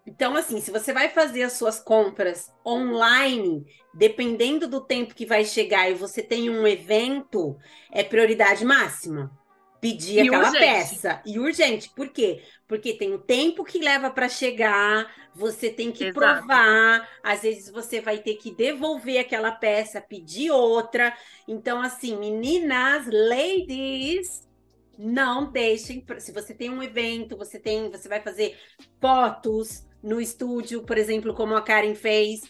então, assim, se você vai fazer as suas compras online, dependendo do tempo que vai chegar e você tem um evento, é prioridade máxima. Pedir e aquela urgente. peça. E urgente. Por quê? Porque tem o tempo que leva para chegar, você tem que Exato. provar, às vezes você vai ter que devolver aquela peça, pedir outra. Então, assim, meninas, ladies, não deixem. Se você tem um evento, você tem, você vai fazer fotos, no estúdio, por exemplo, como a Karen fez.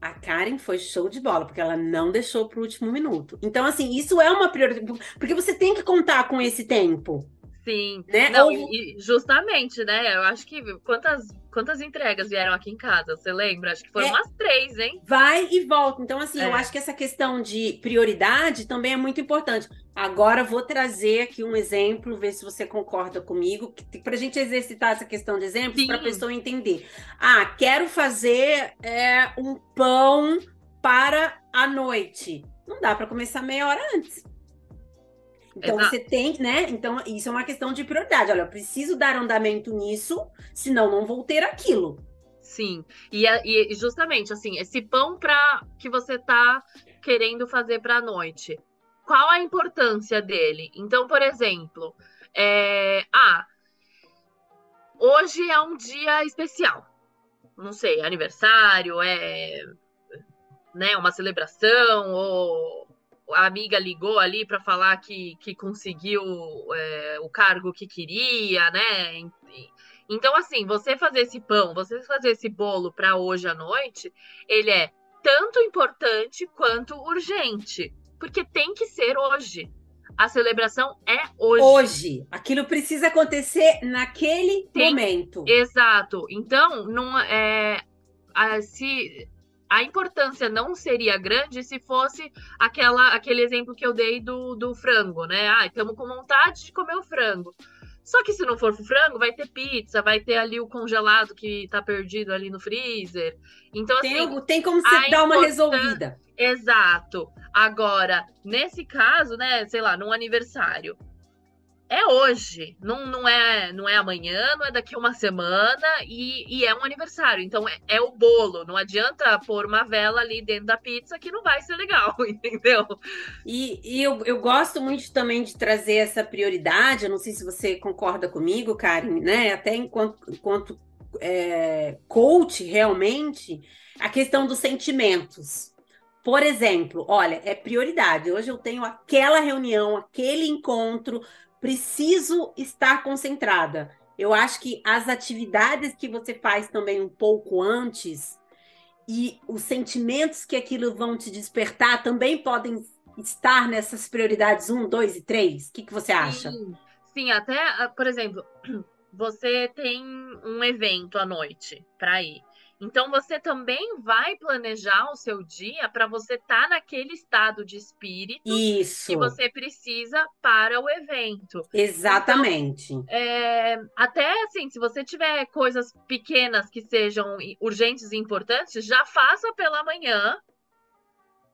A Karen foi show de bola, porque ela não deixou para o último minuto. Então, assim, isso é uma prioridade, porque você tem que contar com esse tempo. Sim, né? Não, Ou... justamente, né? Eu acho que quantas Quantas entregas vieram aqui em casa? Você lembra? Acho que foram é, umas três, hein? Vai e volta. Então, assim, é. eu acho que essa questão de prioridade também é muito importante. Agora, vou trazer aqui um exemplo, ver se você concorda comigo, para a gente exercitar essa questão de exemplos, para a pessoa entender. Ah, quero fazer é, um pão para a noite. Não dá para começar meia hora antes. Então Exato. você tem, né? Então isso é uma questão de prioridade. Olha, eu preciso dar andamento nisso, senão não vou ter aquilo. Sim. E, e justamente assim, esse pão para que você tá querendo fazer para a noite. Qual a importância dele? Então, por exemplo, é... ah, hoje é um dia especial. Não sei, aniversário, é né, uma celebração ou a amiga ligou ali para falar que, que conseguiu é, o cargo que queria, né? Então, assim, você fazer esse pão, você fazer esse bolo para hoje à noite, ele é tanto importante quanto urgente, porque tem que ser hoje. A celebração é hoje. Hoje. Aquilo precisa acontecer naquele tem, momento. Exato. Então, não é. Se a importância não seria grande se fosse aquela, aquele exemplo que eu dei do, do frango, né? Ah, estamos com vontade de comer o frango. Só que se não for frango, vai ter pizza, vai ter ali o congelado que tá perdido ali no freezer. Então, assim. Tem, tem como você dar uma resolvida. Exato. Agora, nesse caso, né, sei lá, num aniversário, é hoje, não, não, é, não é amanhã, não é daqui uma semana e, e é um aniversário. Então é, é, o bolo. Não adianta pôr uma vela ali dentro da pizza que não vai ser legal, entendeu? E, e eu, eu gosto muito também de trazer essa prioridade. Eu não sei se você concorda comigo, Karen, né? Até enquanto, enquanto é, coach, realmente, a questão dos sentimentos. Por exemplo, olha, é prioridade. Hoje eu tenho aquela reunião, aquele encontro, preciso estar concentrada. Eu acho que as atividades que você faz também um pouco antes e os sentimentos que aquilo vão te despertar também podem estar nessas prioridades 1, 2 e 3? O que, que você acha? Sim, sim, até, ah, por exemplo, você tem um evento à noite para ir. Então você também vai planejar o seu dia para você estar tá naquele estado de espírito Isso. que você precisa para o evento. Exatamente. Então, é, até assim, se você tiver coisas pequenas que sejam urgentes e importantes, já faça pela manhã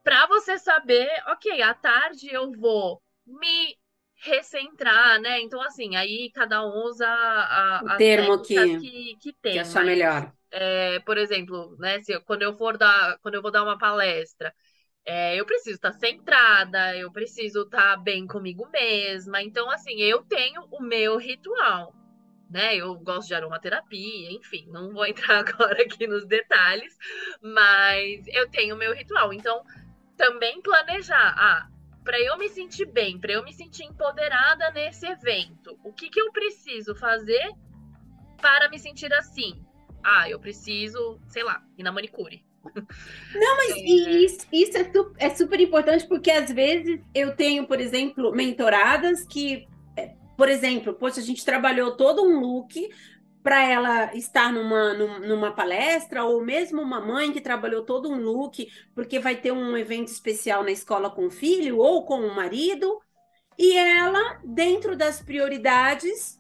para você saber, ok, à tarde eu vou me recentrar, né? Então, assim, aí cada um usa a, o termo que, que, que tem. Que achar mas, melhor. É, por exemplo, né? Se, quando eu for dar, quando eu vou dar uma palestra, é, eu preciso estar centrada, eu preciso estar bem comigo mesma. Então, assim, eu tenho o meu ritual, né? Eu gosto de aromaterapia, enfim, não vou entrar agora aqui nos detalhes, mas eu tenho o meu ritual. Então, também planejar, ah, para eu me sentir bem, para eu me sentir empoderada nesse evento, o que, que eu preciso fazer para me sentir assim? Ah, eu preciso, sei lá, ir na manicure. Não, mas é... isso, isso é, é, super importante porque às vezes eu tenho, por exemplo, mentoradas que, é, por exemplo, poxa, a gente trabalhou todo um look para ela estar numa, numa palestra, ou mesmo uma mãe que trabalhou todo um look, porque vai ter um evento especial na escola com o filho ou com o marido, e ela, dentro das prioridades,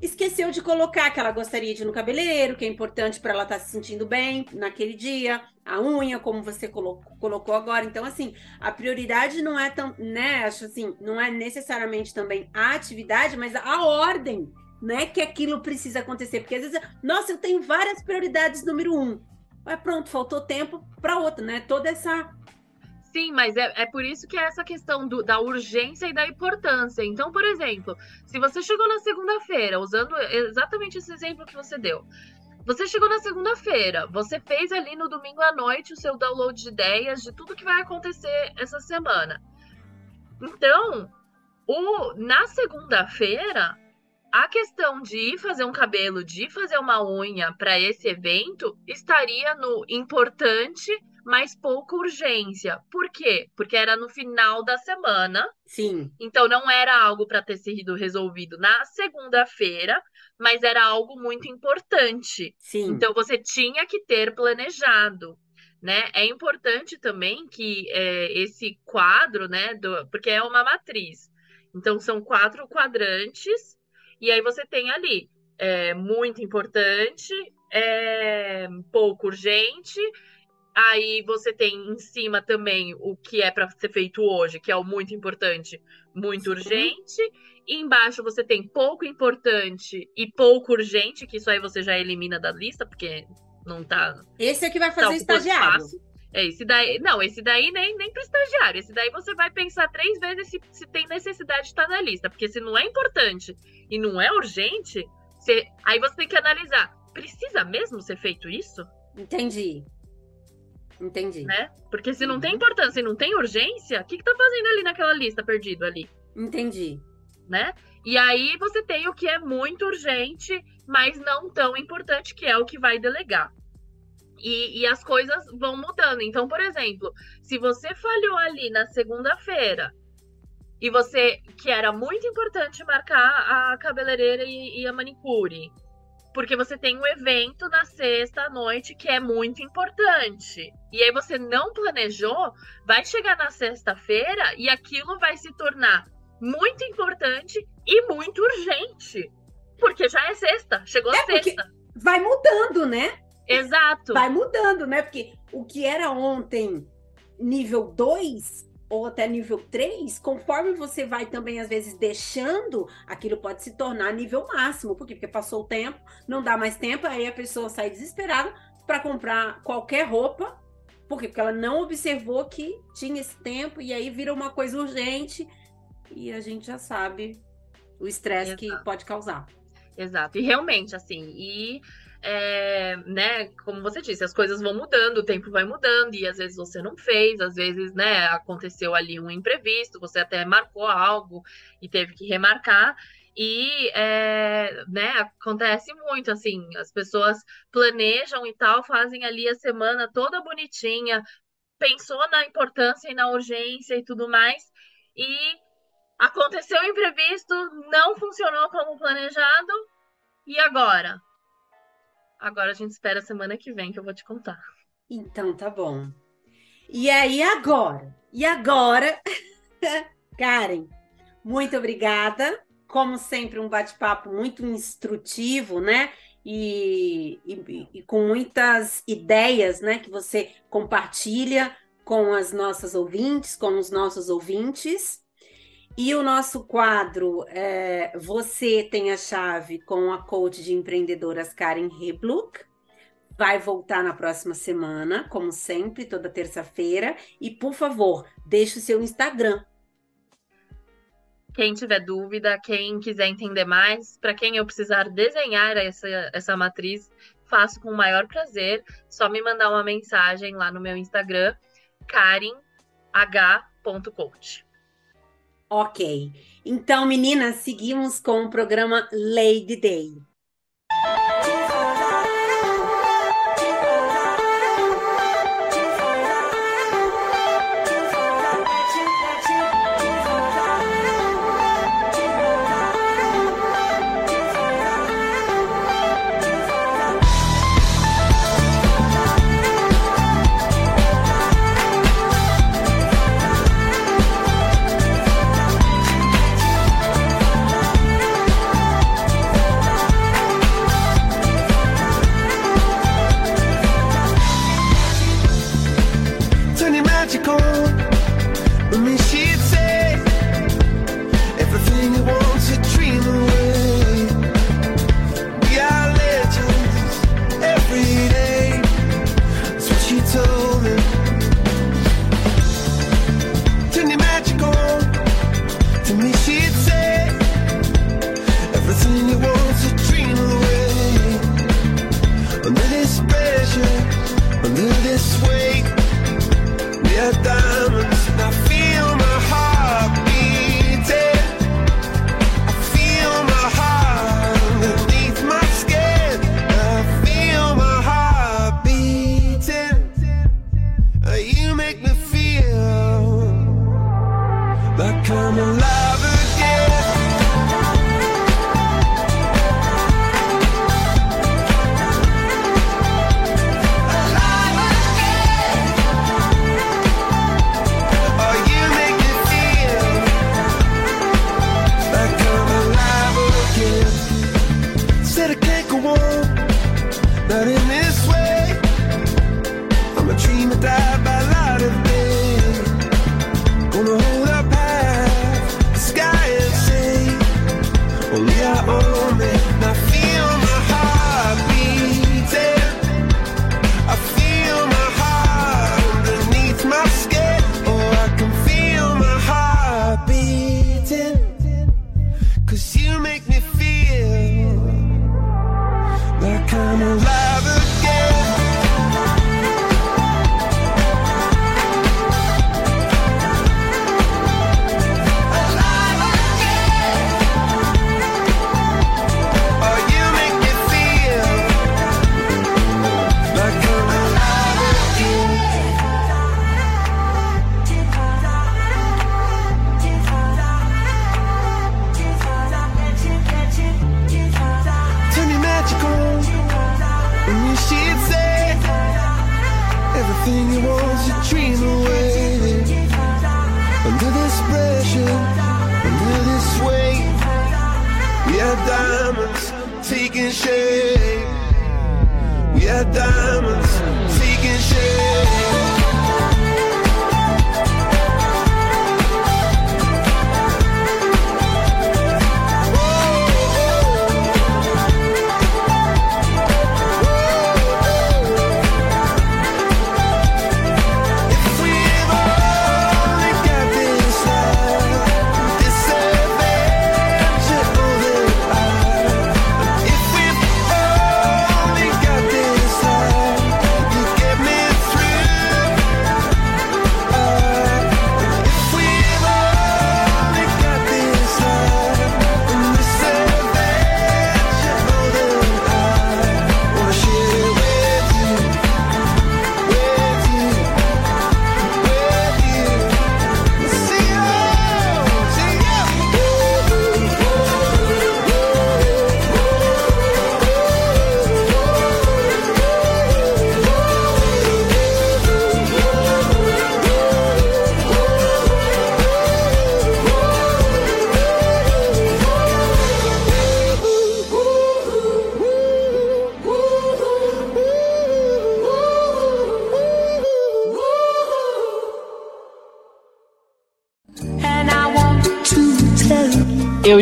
esqueceu de colocar que ela gostaria de ir no cabeleireiro, que é importante para ela estar tá se sentindo bem naquele dia, a unha, como você colocou, colocou agora. Então, assim, a prioridade não é tão, né? Acho assim, não é necessariamente também a atividade, mas a ordem né, que aquilo precisa acontecer. Porque às vezes, nossa, eu tenho várias prioridades número um. Mas pronto, faltou tempo para outra, né? Toda essa. Sim, mas é, é por isso que é essa questão do, da urgência e da importância. Então, por exemplo, se você chegou na segunda-feira, usando exatamente esse exemplo que você deu, você chegou na segunda-feira, você fez ali no domingo à noite o seu download de ideias de tudo que vai acontecer essa semana. Então, o, na segunda-feira, a questão de ir fazer um cabelo, de ir fazer uma unha para esse evento estaria no importante, mas pouca urgência. Por quê? Porque era no final da semana. Sim. Então não era algo para ter sido resolvido na segunda-feira, mas era algo muito importante. Sim. Então você tinha que ter planejado. Né? É importante também que é, esse quadro, né, do, porque é uma matriz. Então são quatro quadrantes e aí você tem ali é, muito importante, é, pouco urgente. Aí você tem em cima também o que é para ser feito hoje, que é o muito importante, muito urgente. E embaixo você tem pouco importante e pouco urgente, que isso aí você já elimina da lista, porque não tá. Esse é que vai fazer tá estagiário. É, esse daí. Não, esse daí nem, nem para estagiário. Esse daí você vai pensar três vezes se, se tem necessidade de estar na lista. Porque se não é importante e não é urgente, você, aí você tem que analisar. Precisa mesmo ser feito isso? Entendi. Entendi. Né? Porque se não tem uhum. importância e não tem urgência, o que, que tá fazendo ali naquela lista perdido ali? Entendi. Né? E aí você tem o que é muito urgente, mas não tão importante, que é o que vai delegar. E, e as coisas vão mudando. Então, por exemplo, se você falhou ali na segunda-feira e você que era muito importante marcar a cabeleireira e, e, a manicure, porque você tem um evento na sexta à noite que é muito importante. E aí você não planejou, vai chegar na sexta-feira e aquilo vai se tornar muito importante e muito urgente. Porque já é sexta, chegou é sexta. Vai mudando, né? Exato. Vai mudando, né? Porque o que era ontem nível 2 ou até nível 3, conforme você vai também, às vezes, deixando, aquilo pode se tornar nível máximo. Por quê? Porque passou o tempo, não dá mais tempo, aí a pessoa sai desesperada para comprar qualquer roupa. Por quê? Porque ela não observou que tinha esse tempo e aí vira uma coisa urgente e a gente já sabe o estresse que pode causar. Exato. E realmente, assim, e é, né, como você disse, as coisas vão mudando, o tempo vai mudando, e às vezes você não fez, às vezes, né, aconteceu ali um imprevisto, você até marcou algo e teve que remarcar. E, é, né, acontece muito, assim, as pessoas planejam e tal, fazem ali a semana toda bonitinha, pensou na importância e na urgência e tudo mais, e aconteceu o imprevisto, não funcionou como planejado, e agora? Agora a gente espera a semana que vem que eu vou te contar. Então tá bom. E aí agora? E agora? Karen, muito obrigada. Como sempre, um bate-papo muito instrutivo, né? E, e, e, com muitas ideias, né? Que você compartilha com as nossas ouvintes, com os nossos ouvintes. E o nosso quadro é, Você tem a chave com a coach de empreendedoras Karen Hebluck. Vai voltar na próxima semana, como sempre, toda terça-feira. E, por favor, deixe o seu Instagram. Quem tiver dúvida, quem quiser entender mais, para quem eu precisar desenhar essa, essa matriz, faço com o maior prazer. Só me mandar uma mensagem lá no meu Instagram, karenh.coach. Ok. Então, meninas, seguimos com o programa Lady Day.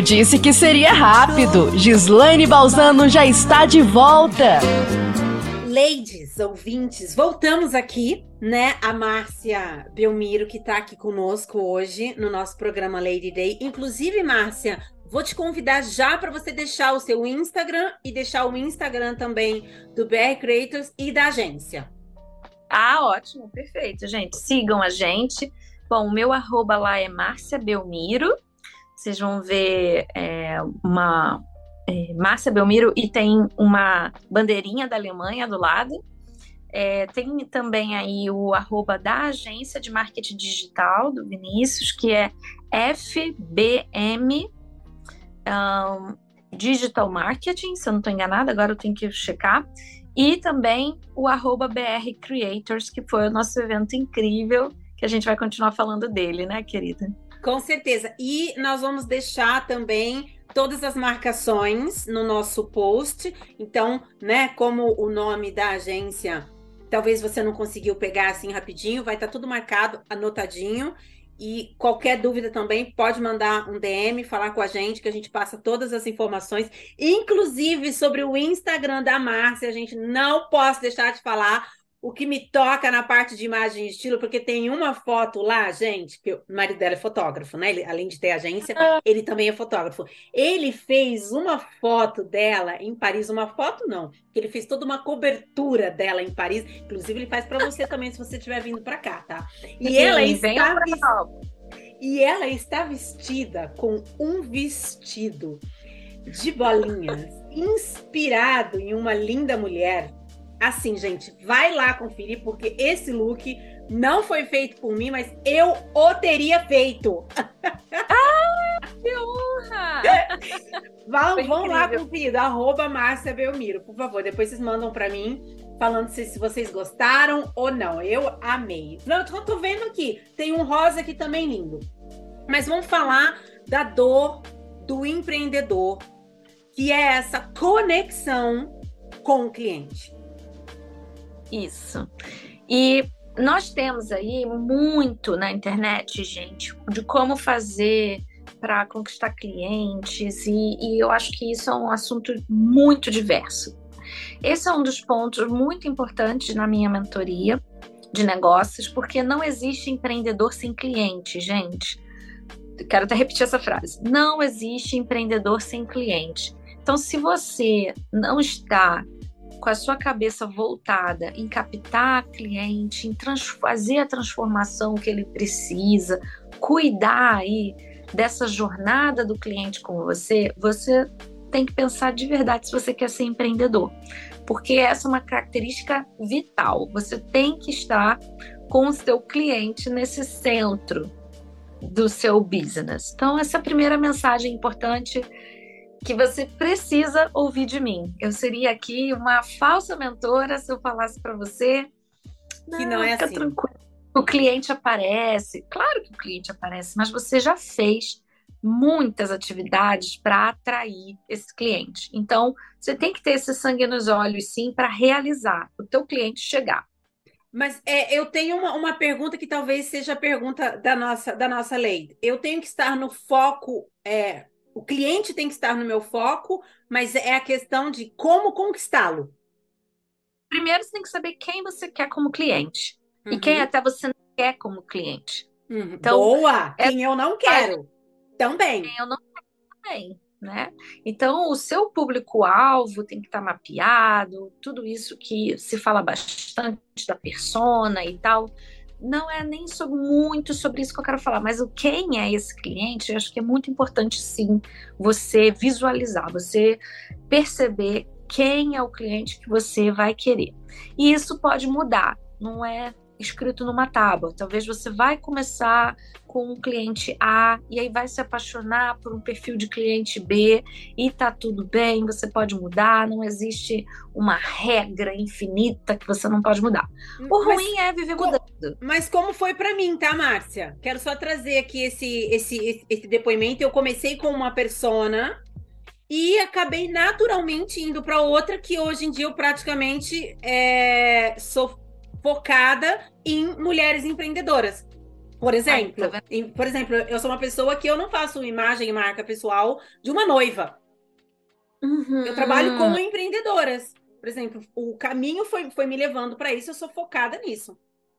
Disse que seria rápido. Gislaine Balzano já está de volta. Ladies, ouvintes, voltamos aqui, né? A Márcia Belmiro, que está aqui conosco hoje no nosso programa Lady Day. Inclusive, Márcia, vou te convidar já para você deixar o seu Instagram e deixar o Instagram também do BR Creators e da agência. Ah, ótimo, perfeito, gente. Sigam a gente. Bom, o meu arroba lá é Márcia Belmiro. Vocês vão ver é, uma é, Márcia Belmiro e tem uma bandeirinha da Alemanha do lado. É, tem também aí o arroba da agência de marketing digital do Vinícius, que é FBM um, Digital Marketing, se eu não estou enganada, agora eu tenho que checar. E também o arroba BR Creators, que foi o nosso evento incrível, que a gente vai continuar falando dele, né, querida? Com certeza. E nós vamos deixar também todas as marcações no nosso post. Então, né, como o nome da agência, talvez você não conseguiu pegar assim rapidinho, vai estar tá tudo marcado, anotadinho. E qualquer dúvida também pode mandar um DM, falar com a gente, que a gente passa todas as informações, inclusive sobre o Instagram da Márcia. A gente não posso deixar de falar o que me toca na parte de imagem e estilo, porque tem uma foto lá, gente, que o marido dela é fotógrafo, né? Ele, além de ter agência, ah. ele também é fotógrafo. Ele fez uma foto dela em Paris, uma foto não, que ele fez toda uma cobertura dela em Paris. Inclusive, ele faz para você também, se você estiver vindo para cá, tá? E Sim, ela está e ela está vestida com um vestido de bolinhas inspirado em uma linda mulher Assim, gente, vai lá conferir, porque esse look não foi feito por mim, mas eu o teria feito. Ah, que honra! vão, vão lá conferir, arroba Márcia Belmiro, por favor. Depois vocês mandam para mim, falando se, se, vocês gostaram ou não. Eu amei. Não, eu tô, tô vendo aqui, tem um rosa aqui também lindo. Mas vamos falar da dor do empreendedor, que é essa conexão com o cliente. Isso. E nós temos aí muito na internet, gente, de como fazer para conquistar clientes, e, e, eu acho que isso é um assunto muito diverso. Esse é um dos pontos muito importantes na minha mentoria de negócios, porque não existe empreendedor sem cliente, gente. Quero até repetir essa frase. Não existe empreendedor sem cliente. Então, se você não está com a sua cabeça voltada em captar cliente, em fazer a transformação que ele precisa, cuidar aí dessa jornada do cliente com você, você tem que pensar de verdade se você quer ser empreendedor. Porque essa é uma característica vital. Você tem que estar com o seu cliente nesse centro do seu business. Então, essa é a primeira mensagem importante que você precisa ouvir de mim. Eu seria aqui uma falsa mentora se eu falasse para você que não, não é assim. Tranquilo. O cliente aparece, claro que o cliente aparece, mas você já fez muitas atividades para atrair esse cliente. Então, você tem que ter esse sangue nos olhos, sim, para realizar o teu cliente chegar. Mas é, eu tenho uma, uma pergunta que talvez seja a pergunta da nossa, da nossa lei. Eu tenho que estar no foco é, o cliente tem que estar no meu foco, mas é a questão de como conquistá-lo. Primeiro, você tem que saber quem você quer como cliente uhum. e quem até você não quer como cliente. Uhum. Então, Boa! É... Quem eu não quero é... também. Quem eu não quero também. Né? Então, o seu público-alvo tem que estar mapeado, tudo isso que se fala bastante da persona e tal não é nem sobre, muito sobre isso que eu quero falar, mas o quem é esse cliente, eu acho que é muito importante sim você visualizar, você perceber quem é o cliente que você vai querer. E isso pode mudar, não é escrito numa tábua. Talvez você vai começar com um cliente A e aí vai se apaixonar por um perfil de cliente B e tá tudo bem, você pode mudar, não existe uma regra infinita que você não pode mudar. O mas, ruim é viver mudando. Mas como foi para mim, tá, Márcia? Quero só trazer aqui esse, esse, esse, esse depoimento. Eu comecei com uma persona e acabei naturalmente indo para outra que hoje em dia eu praticamente é, sou focada em mulheres empreendedoras, Por exemplo, tá por exemplo, eu sou uma pessoa que eu não faço imagem e marca pessoal de uma noiva. Uhum. Eu trabalho com empreendedoras. Por exemplo, o caminho foi, foi me levando para isso, eu sou focada nisso.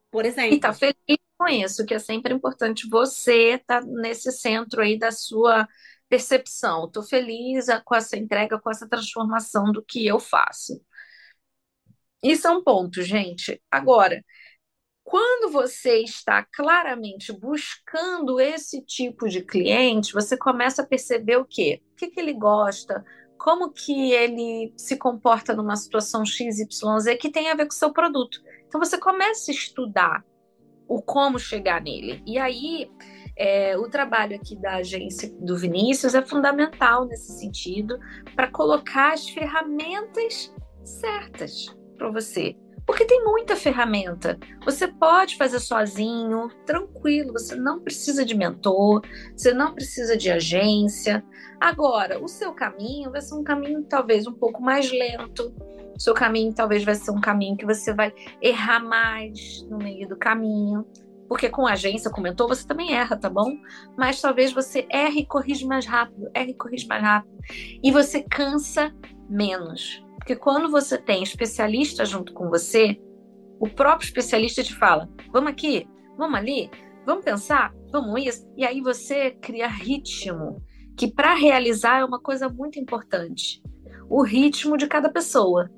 Por exemplo. E tá feliz com isso, que é sempre importante você estar tá nesse centro aí da sua percepção. Estou feliz com essa entrega, com essa transformação do que eu faço. Isso é um ponto, gente. Agora, quando você está claramente buscando esse tipo de cliente, você começa a perceber o quê? O que, que ele gosta, como que ele se comporta numa situação XYZ que tem a ver com o seu produto. Então você começa a estudar o como chegar nele. E aí é, o trabalho aqui da agência do Vinícius é fundamental nesse sentido para colocar as ferramentas certas para você. Porque tem muita ferramenta. Você pode fazer sozinho, tranquilo, você não precisa de mentor, você não precisa de agência. Agora, o seu caminho vai ser um caminho talvez um pouco mais lento. O seu caminho talvez vai ser um caminho que você vai errar mais no meio do caminho. Porque com agência, com mentor, você também erra, tá bom? Mas talvez você erre e corrija mais rápido, erre e corrija mais rápido. E você cansa menos. Porque quando você tem especialista junto com você, o próprio especialista te fala: vamos aqui, vamos ali, vamos pensar, vamos isso. E aí você cria ritmo, que para realizar é uma coisa muito importante. O ritmo de cada pessoa.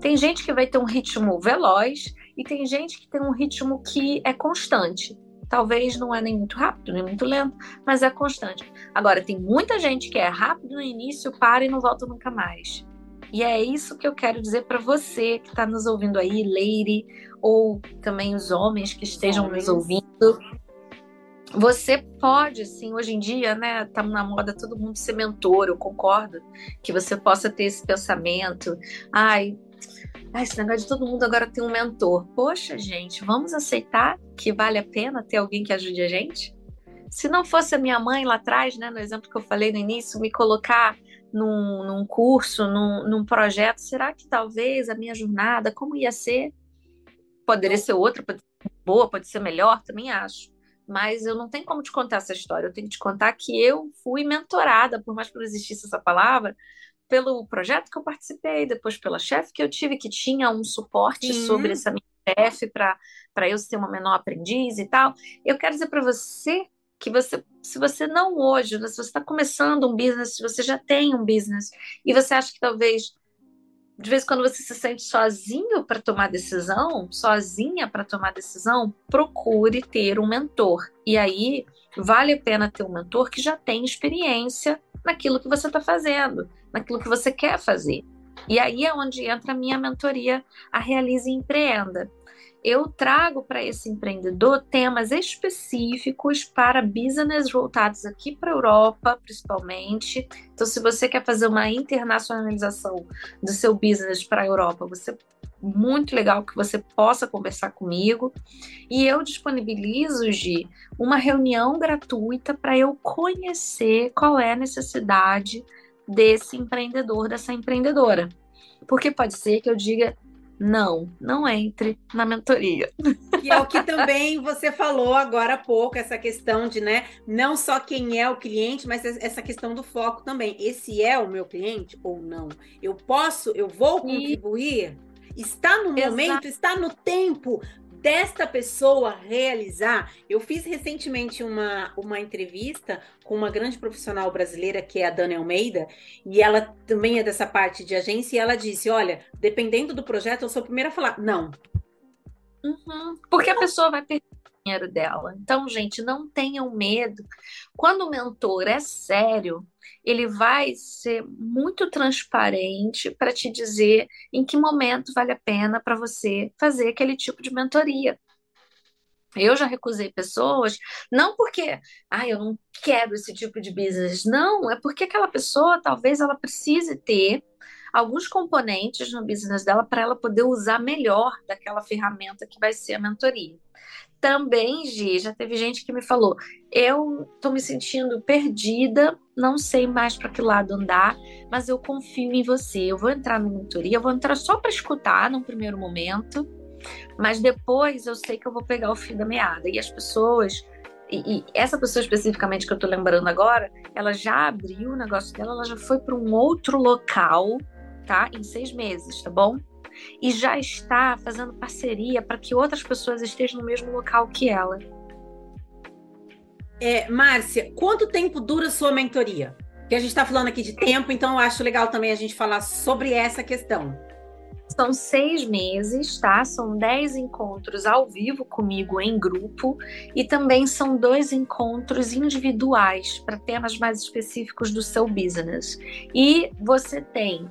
Tem gente que vai ter um ritmo veloz e tem gente que tem um ritmo que é constante. Talvez não é nem muito rápido, nem muito lento, mas é constante. Agora, tem muita gente que é rápido no início, para e não volta nunca mais. E é isso que eu quero dizer para você que está nos ouvindo aí, Leire, ou também os homens que estejam homens. nos ouvindo. Você pode, sim, hoje em dia, né, tá na moda todo mundo ser mentor, eu concordo, que você possa ter esse pensamento, ai, ai, esse negócio de todo mundo agora tem um mentor. Poxa, gente, vamos aceitar que vale a pena ter alguém que ajude a gente? Se não fosse a minha mãe lá atrás, né, no exemplo que eu falei no início, me colocar num, num curso, num, num, projeto, será que talvez a minha jornada, como ia ser? Poderia ser outra, pode ser boa, pode ser melhor, também acho. Mas eu não tenho como te contar essa história. Eu tenho que te contar que eu fui mentorada, por mais que não existisse essa palavra, pelo projeto que eu participei, depois pela chefe que eu tive, que tinha um suporte Sim. sobre essa minha chefe para eu ser uma menor aprendiz e tal. Eu quero dizer para você que você, se você não hoje, se você está começando um business, se você já tem um business e você acha que talvez de vez em quando você se sente sozinho para tomar decisão, sozinha para tomar decisão, procure ter um mentor. E aí vale a pena ter um mentor que já tem experiência naquilo que você está fazendo, naquilo que você quer fazer. E aí é onde entra a minha mentoria, a Realize e Empreenda eu trago para esse empreendedor temas específicos para business voltados aqui para a Europa, principalmente. Então, se você quer fazer uma internacionalização do seu business para a Europa, você muito legal que você possa conversar comigo. E eu disponibilizo de uma reunião gratuita para eu conhecer qual é a necessidade desse empreendedor, dessa empreendedora. Porque pode ser que eu diga não, não entre na mentoria. E é o que também você falou agora há pouco, essa questão de, né, não só quem é o cliente, mas essa questão do foco também. Esse é o meu cliente ou não? Eu posso, eu vou contribuir? E... Está no Exato. momento, está no tempo desta pessoa realizar. Eu fiz recentemente uma, uma entrevista com uma grande profissional brasileira, que é a Dani Almeida, e ela também é dessa parte de agência, e ela disse: Olha, dependendo do projeto, eu sou a primeira a falar, não. Uhum, porque a pessoa vai perder o dinheiro dela. Então, gente, não tenham medo. Quando o mentor é sério, ele vai ser muito transparente para te dizer em que momento vale a pena para você fazer aquele tipo de mentoria. Eu já recusei pessoas, não porque, ah, eu não quero esse tipo de business, não, é porque aquela pessoa talvez ela precise ter alguns componentes no business dela para ela poder usar melhor daquela ferramenta que vai ser a mentoria. Também, Gi, já teve gente que me falou: eu tô me sentindo perdida, não sei mais para que lado andar, mas eu confio em você. Eu vou entrar na mentoria, eu vou entrar só para escutar num primeiro momento. Mas depois eu sei que eu vou pegar o fio da meada. E as pessoas e, e, essa pessoa especificamente que eu tô lembrando agora, ela já abriu o negócio dela, ela já foi para um outro local, tá? Em seis meses, tá bom? E já está fazendo parceria para que outras pessoas estejam no mesmo local que ela. É, Márcia, quanto tempo dura sua mentoria? Que a gente está falando aqui de tempo, então eu acho legal também a gente falar sobre essa questão. São seis meses, tá? São dez encontros ao vivo comigo em grupo e também são dois encontros individuais para temas mais específicos do seu business. E você tem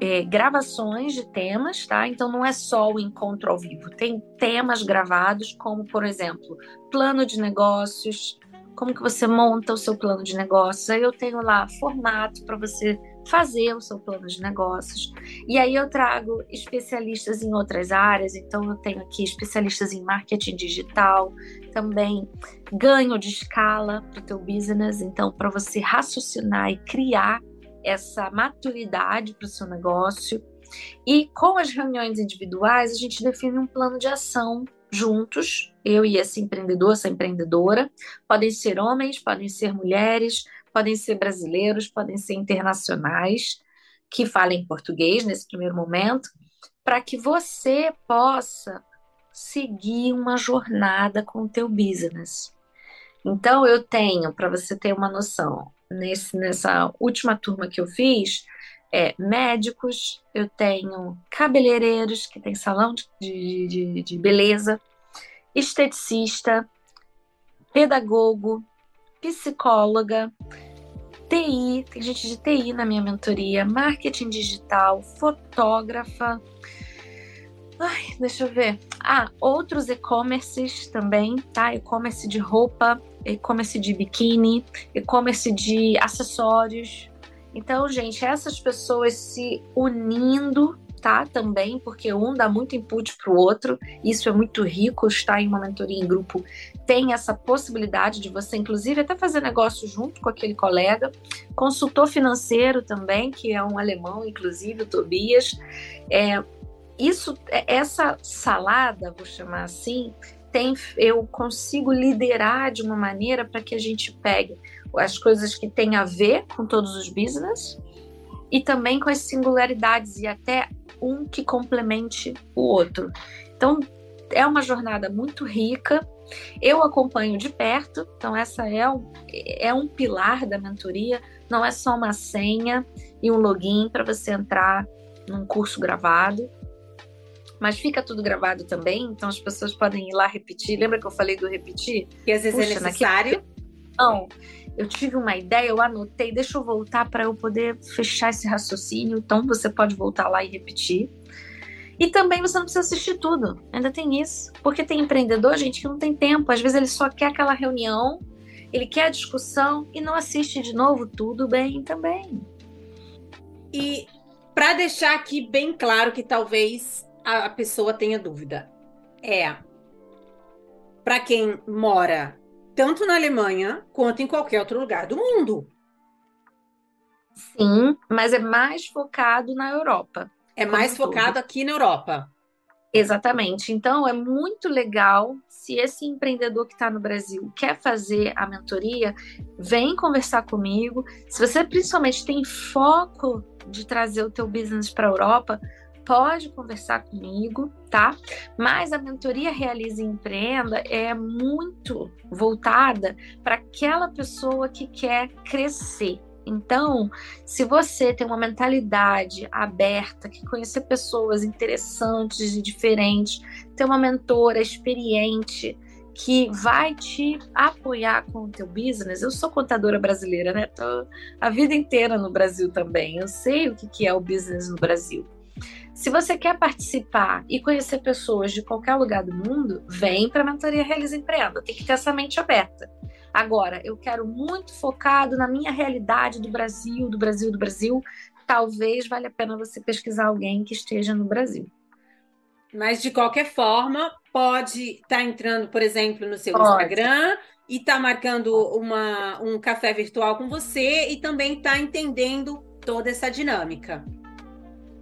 é, gravações de temas, tá? Então não é só o encontro ao vivo, tem temas gravados, como por exemplo, plano de negócios, como que você monta o seu plano de negócios. Aí eu tenho lá formato para você fazer o seu plano de negócios. E aí eu trago especialistas em outras áreas, então eu tenho aqui especialistas em marketing digital, também ganho de escala para o teu business, então para você raciocinar e criar essa maturidade para o seu negócio. E com as reuniões individuais, a gente define um plano de ação juntos, eu e esse empreendedor, essa empreendedora. Podem ser homens, podem ser mulheres, podem ser brasileiros, podem ser internacionais, que falem português nesse primeiro momento, para que você possa seguir uma jornada com o teu business. Então eu tenho, para você ter uma noção, nesse, nessa última turma que eu fiz, é, médicos, eu tenho cabeleireiros, que tem salão de, de, de beleza, esteticista, pedagogo, psicóloga, TI, tem gente de TI na minha mentoria, marketing digital, fotógrafa. Ai, deixa eu ver. Ah, outros e-commerces também, tá? E-commerce de roupa, e-commerce de biquíni, e-commerce de acessórios. Então, gente, essas pessoas se unindo tá também, porque um dá muito input para o outro, isso é muito rico, estar em uma mentoria em grupo tem essa possibilidade de você, inclusive, até fazer negócio junto com aquele colega, consultor financeiro também, que é um alemão, inclusive, o Tobias. É, isso, é, essa salada, vou chamar assim, tem, eu consigo liderar de uma maneira para que a gente pegue as coisas que têm a ver com todos os business e também com as singularidades e até um que complemente o outro. Então, é uma jornada muito rica. Eu acompanho de perto, então essa é um, é um pilar da mentoria, não é só uma senha e um login para você entrar num curso gravado. Mas fica tudo gravado também, então as pessoas podem ir lá repetir. Lembra que eu falei do repetir? Que às vezes é Puxa, é necessário. Naquele... Não, eu tive uma ideia, eu anotei, deixa eu voltar para eu poder fechar esse raciocínio. Então você pode voltar lá e repetir. E também você não precisa assistir tudo, ainda tem isso. Porque tem empreendedor, gente, que não tem tempo. Às vezes ele só quer aquela reunião, ele quer a discussão e não assiste de novo, tudo bem também. E para deixar aqui bem claro que talvez a pessoa tenha dúvida, é para quem mora tanto na Alemanha quanto em qualquer outro lugar do mundo. Sim, mas é mais focado na Europa. É mais focado aqui na Europa. Exatamente. Então é muito legal se esse empreendedor que está no Brasil quer fazer a mentoria, vem conversar comigo. Se você principalmente tem foco de trazer o teu business para a Europa, pode conversar comigo, tá? Mas a mentoria Realize e Empreenda é muito voltada para aquela pessoa que quer crescer. Então, se você tem uma mentalidade aberta, que conhecer pessoas interessantes e diferentes, ter uma mentora experiente, que vai te apoiar com o teu business. Eu sou contadora brasileira, né? Tô a vida inteira no Brasil também. Eu sei o que é o business no Brasil. Se você quer participar e conhecer pessoas de qualquer lugar do mundo, vem para a mentoria Realiza Empreenda. Tem que ter essa mente aberta. Agora, eu quero muito focado na minha realidade do Brasil, do Brasil, do Brasil. Talvez valha a pena você pesquisar alguém que esteja no Brasil. Mas de qualquer forma, pode estar tá entrando, por exemplo, no seu pode. Instagram e estar tá marcando uma, um café virtual com você e também estar tá entendendo toda essa dinâmica.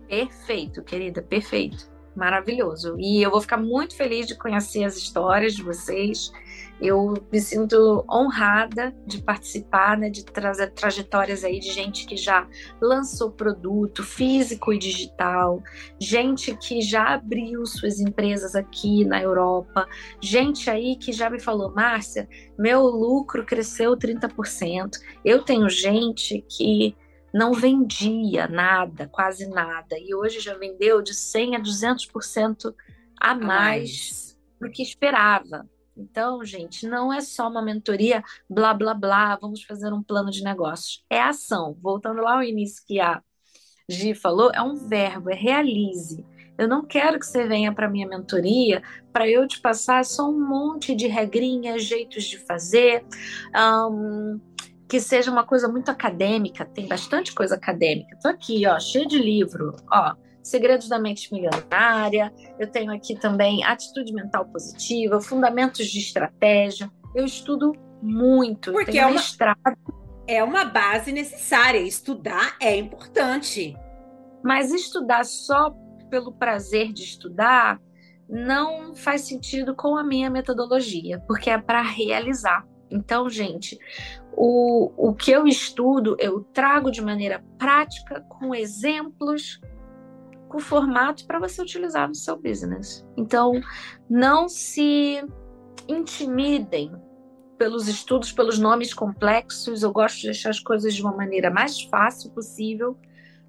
Perfeito, querida, perfeito. maravilhoso. E eu vou ficar muito feliz de conhecer as histórias de vocês. Eu me sinto honrada de participar, né, de trazer trajetórias aí de gente que já lançou produto físico e digital, gente que já abriu suas empresas aqui na Europa, gente aí que já me falou, Márcia, meu lucro cresceu 30%. Eu tenho gente que não vendia nada, quase nada, e hoje já vendeu de 100 a 200% a mais do que esperava. Então, gente, não é só uma mentoria, blá, blá, blá, vamos fazer um plano de negócios. É ação. Voltando lá ao início que a Gi falou, é um verbo, é realize. Eu não quero que você venha para minha mentoria para eu te passar só um monte de regrinhas, jeitos de fazer, um, que seja uma coisa muito acadêmica. Tem bastante coisa acadêmica. Tô aqui, ó, cheio de livro, ó Segredos da Mente Milionária, eu tenho aqui também Atitude Mental Positiva, Fundamentos de Estratégia. Eu estudo muito, porque é uma, mestrado. é uma base necessária. Estudar é importante. Mas estudar só pelo prazer de estudar não faz sentido com a minha metodologia, porque é para realizar. Então, gente, o, o que eu estudo, eu trago de maneira prática, com exemplos, com formato para você utilizar no seu business. Então, não se intimidem pelos estudos, pelos nomes complexos. Eu gosto de deixar as coisas de uma maneira mais fácil possível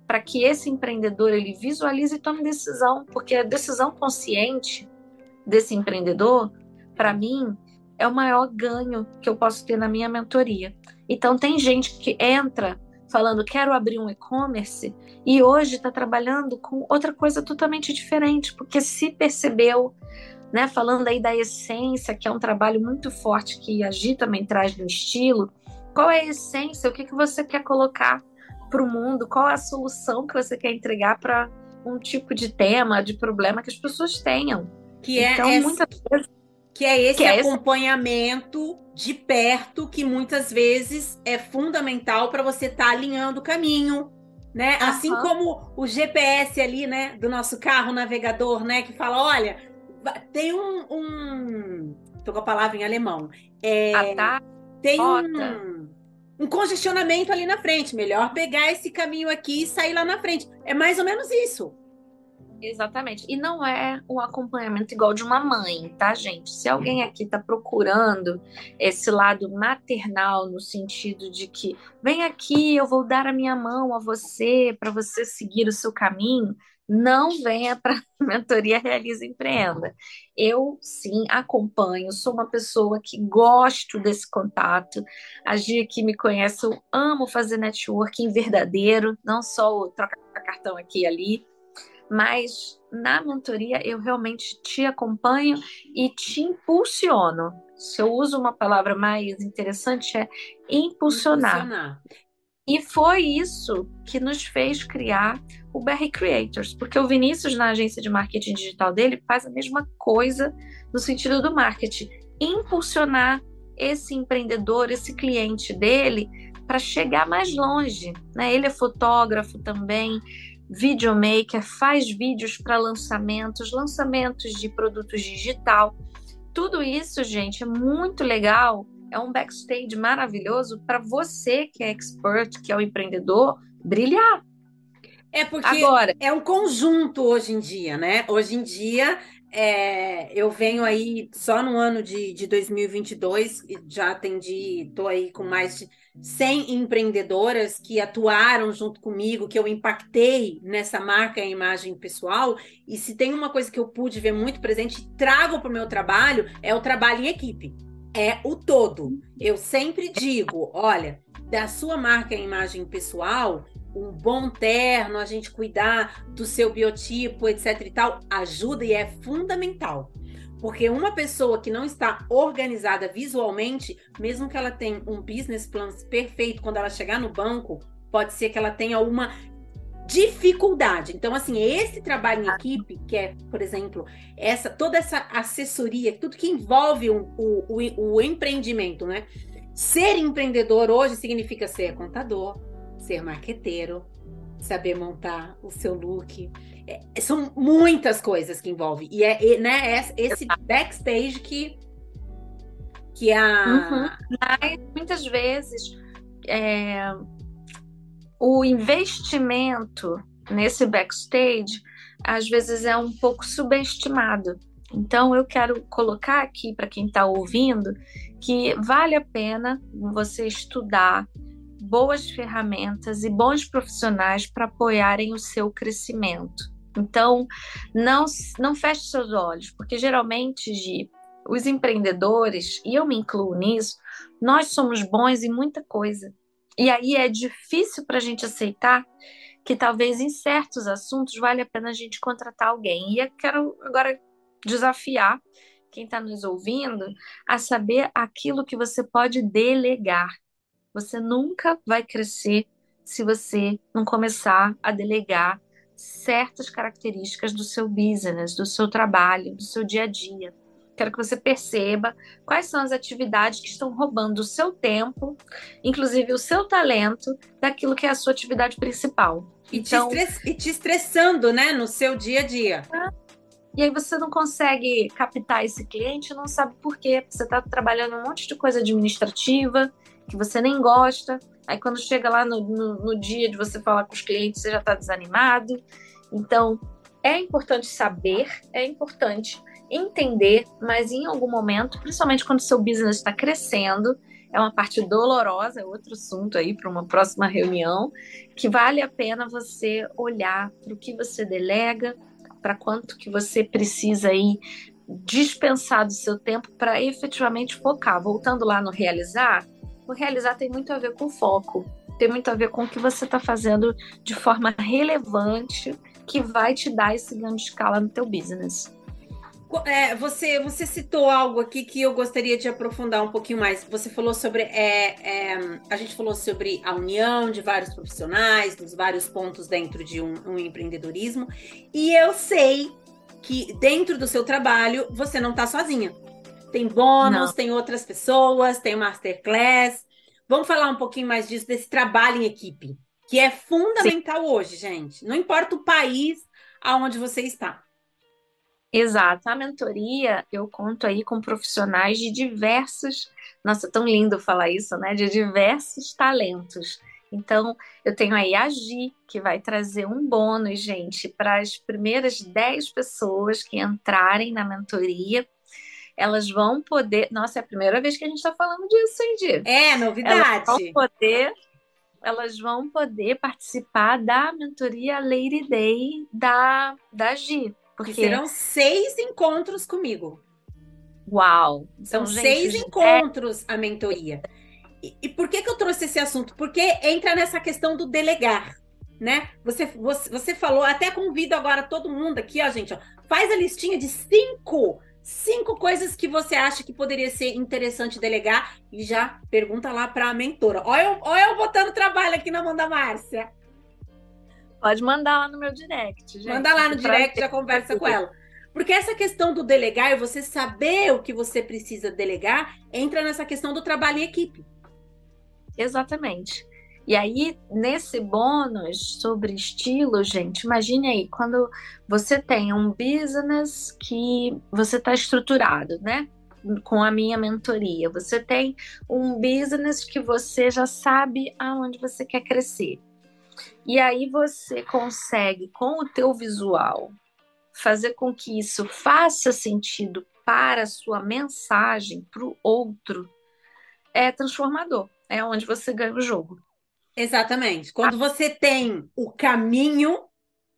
para que esse empreendedor ele visualize e tome decisão, porque a decisão consciente desse empreendedor, para mim, é o maior ganho que eu posso ter na minha mentoria. Então tem gente que entra falando quero abrir um e-commerce e hoje está trabalhando com outra coisa totalmente diferente, porque se percebeu, né, falando aí da essência, que é um trabalho muito forte que a Gi também traz no estilo, qual é a essência, o que, que você quer colocar para o mundo, qual é a solução que você quer entregar para um tipo de tema, de problema que as pessoas tenham. Que é então, essa... muitas vezes que é esse que é acompanhamento de perto que muitas vezes é fundamental para você estar tá alinhando o caminho, né? Uhum. Assim como o GPS ali, né, do nosso carro navegador, né, que fala, olha, tem um, um... tô com a palavra em alemão, é... ah, tá. tem um um congestionamento ali na frente. Melhor pegar esse caminho aqui e sair lá na frente. É mais ou menos isso. Exatamente. E não é um acompanhamento igual de uma mãe, tá, gente? Se alguém aqui está procurando esse lado maternal, no sentido de que vem aqui, eu vou dar a minha mão a você para você seguir o seu caminho, não venha para a mentoria Realiza Empreenda. Eu sim acompanho, sou uma pessoa que gosto desse contato. A Gia que me conhece, eu amo fazer networking verdadeiro, não só o troca cartão aqui e ali mas na mentoria eu realmente te acompanho e te impulsiono. Se eu uso uma palavra mais interessante, é impulsionar. impulsionar. E foi isso que nos fez criar o BR Creators, porque o Vinícius, na agência de marketing digital dele, faz a mesma coisa no sentido do marketing impulsionar esse empreendedor, esse cliente dele, para chegar mais longe. Né? Ele é fotógrafo também, videomaker, faz vídeos para lançamentos, lançamentos de produtos digital. Tudo isso, gente, é muito legal. É um backstage maravilhoso para você que é expert, que é o empreendedor, brilhar. É porque Agora, é um conjunto hoje em dia, né? Hoje em dia é, eu venho aí só no ano de, de 2022, já atendi, estou aí com mais de 100 empreendedoras que atuaram junto comigo, que eu impactei nessa marca e imagem pessoal. E se tem uma coisa que eu pude ver muito presente trago para o meu trabalho, é o trabalho em equipe. É o todo. Eu sempre digo: olha, da sua marca e imagem pessoal, um bom terno, a gente cuidar do seu biotipo, etc e tal, ajuda e é fundamental. Porque uma pessoa que não está organizada visualmente, mesmo que ela tenha um business plan perfeito, quando ela chegar no banco, pode ser que ela tenha uma dificuldade. Então, assim, esse trabalho em equipe, que é, por exemplo, essa toda essa assessoria, tudo que envolve o, o, o empreendimento, né? Ser empreendedor hoje significa ser contador, ser marqueteiro, saber montar o seu look. É, são muitas coisas que envolve. E é, né, é esse backstage que, que a. Uhum. Mas, muitas vezes é, o investimento nesse backstage às vezes é um pouco subestimado. Então eu quero colocar aqui para quem está ouvindo que vale a pena você estudar boas ferramentas e bons profissionais para apoiarem o seu crescimento. Então, não, não feche seus olhos, porque geralmente, Gi, os empreendedores, e eu me incluo nisso, nós somos bons em muita coisa. E aí é difícil para a gente aceitar que talvez em certos assuntos vale a pena a gente contratar alguém. E eu quero agora desafiar quem está nos ouvindo a saber aquilo que você pode delegar. Você nunca vai crescer se você não começar a delegar certas características do seu business, do seu trabalho, do seu dia a dia. Quero que você perceba quais são as atividades que estão roubando o seu tempo, inclusive o seu talento, daquilo que é a sua atividade principal. E, então, te, estress... e te estressando, né, no seu dia a dia. E aí você não consegue captar esse cliente, não sabe por quê. Você está trabalhando um monte de coisa administrativa que você nem gosta. Aí quando chega lá no, no, no dia de você falar com os clientes, você já está desanimado. Então, é importante saber, é importante entender, mas em algum momento, principalmente quando o seu business está crescendo, é uma parte dolorosa, é outro assunto aí para uma próxima reunião, que vale a pena você olhar para o que você delega, para quanto que você precisa aí dispensar do seu tempo para efetivamente focar. Voltando lá no realizar, o realizar tem muito a ver com foco, tem muito a ver com o que você está fazendo de forma relevante que vai te dar esse ganho de escala no teu business. É, você, você citou algo aqui que eu gostaria de aprofundar um pouquinho mais. Você falou sobre. É, é, a gente falou sobre a união de vários profissionais, dos vários pontos dentro de um, um empreendedorismo. E eu sei que dentro do seu trabalho você não está sozinha. Tem bônus, não. tem outras pessoas, tem masterclass. Vamos falar um pouquinho mais disso, desse trabalho em equipe, que é fundamental Sim. hoje, gente. Não importa o país aonde você está. Exato. A mentoria, eu conto aí com profissionais de diversos. Nossa, tão lindo falar isso, né? De diversos talentos. Então, eu tenho aí a Gi, que vai trazer um bônus, gente, para as primeiras 10 pessoas que entrarem na mentoria. Elas vão poder. Nossa, é a primeira vez que a gente está falando disso, hein, Gi? É, novidade. Elas vão poder. Elas vão poder participar da mentoria Lady Day da, da Gi. Porque serão seis encontros comigo. Uau! São então, seis gente, encontros é... a mentoria. E, e, por que, que eu trouxe esse assunto? Porque entra nessa questão do delegar, né? Você, você, você falou, até convido agora todo mundo aqui, ó, gente, ó, faz a listinha de cinco, cinco coisas que você acha que poderia ser interessante delegar e já pergunta lá para a mentora. Olha eu, olha eu botando trabalho aqui na mão da Márcia. Pode mandar lá no meu direct, gente. Manda lá no direct, já conversa com ela. Porque essa questão do delegar e você saber o que você precisa delegar entra nessa questão do trabalho em equipe. Exatamente. E aí, nesse bônus sobre estilo, gente, imagine aí, quando você tem um business que você está estruturado, né? Com a minha mentoria, você tem um business que você já sabe aonde você quer crescer. E aí você consegue, com o teu visual, fazer com que isso faça sentido para a sua mensagem, para o outro, é transformador. É onde você ganha o jogo. Exatamente. Quando você tem o caminho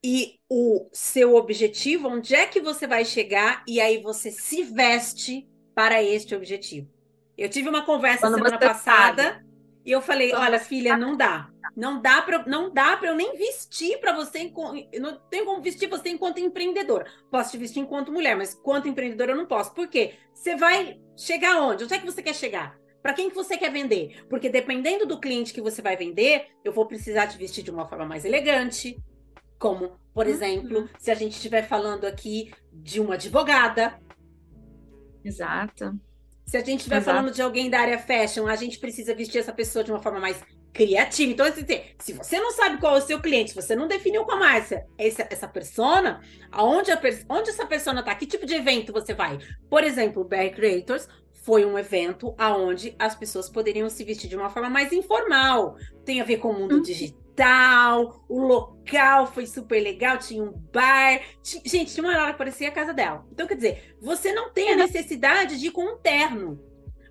e o seu objetivo, onde é que você vai chegar e aí você se veste para este objetivo. Eu tive uma conversa Quando semana passada sabe. e eu falei: olha, filha, não dá. Não dá para não dá para eu nem vestir para você não tenho como vestir você enquanto empreendedora. Posso te vestir enquanto mulher, mas quanto empreendedora eu não posso. Por quê? Você vai chegar onde? Onde é que você quer chegar? Para quem que você quer vender? Porque dependendo do cliente que você vai vender, eu vou precisar te vestir de uma forma mais elegante, como, por uhum. exemplo, se a gente estiver falando aqui de uma advogada. Exato. Se a gente estiver falando de alguém da área fashion, a gente precisa vestir essa pessoa de uma forma mais cria time. Então, assim, se você não sabe qual é o seu cliente, se você não definiu com a Márcia essa, essa persona, aonde, a, onde essa persona tá, que tipo de evento você vai? Por exemplo, Bear Creators foi um evento aonde as pessoas poderiam se vestir de uma forma mais informal. Tem a ver com o mundo uhum. digital, o local foi super legal, tinha um bar. Tinha, gente, tinha uma hora que parecia a casa dela. Então, quer dizer, você não tem a necessidade de ir com um terno.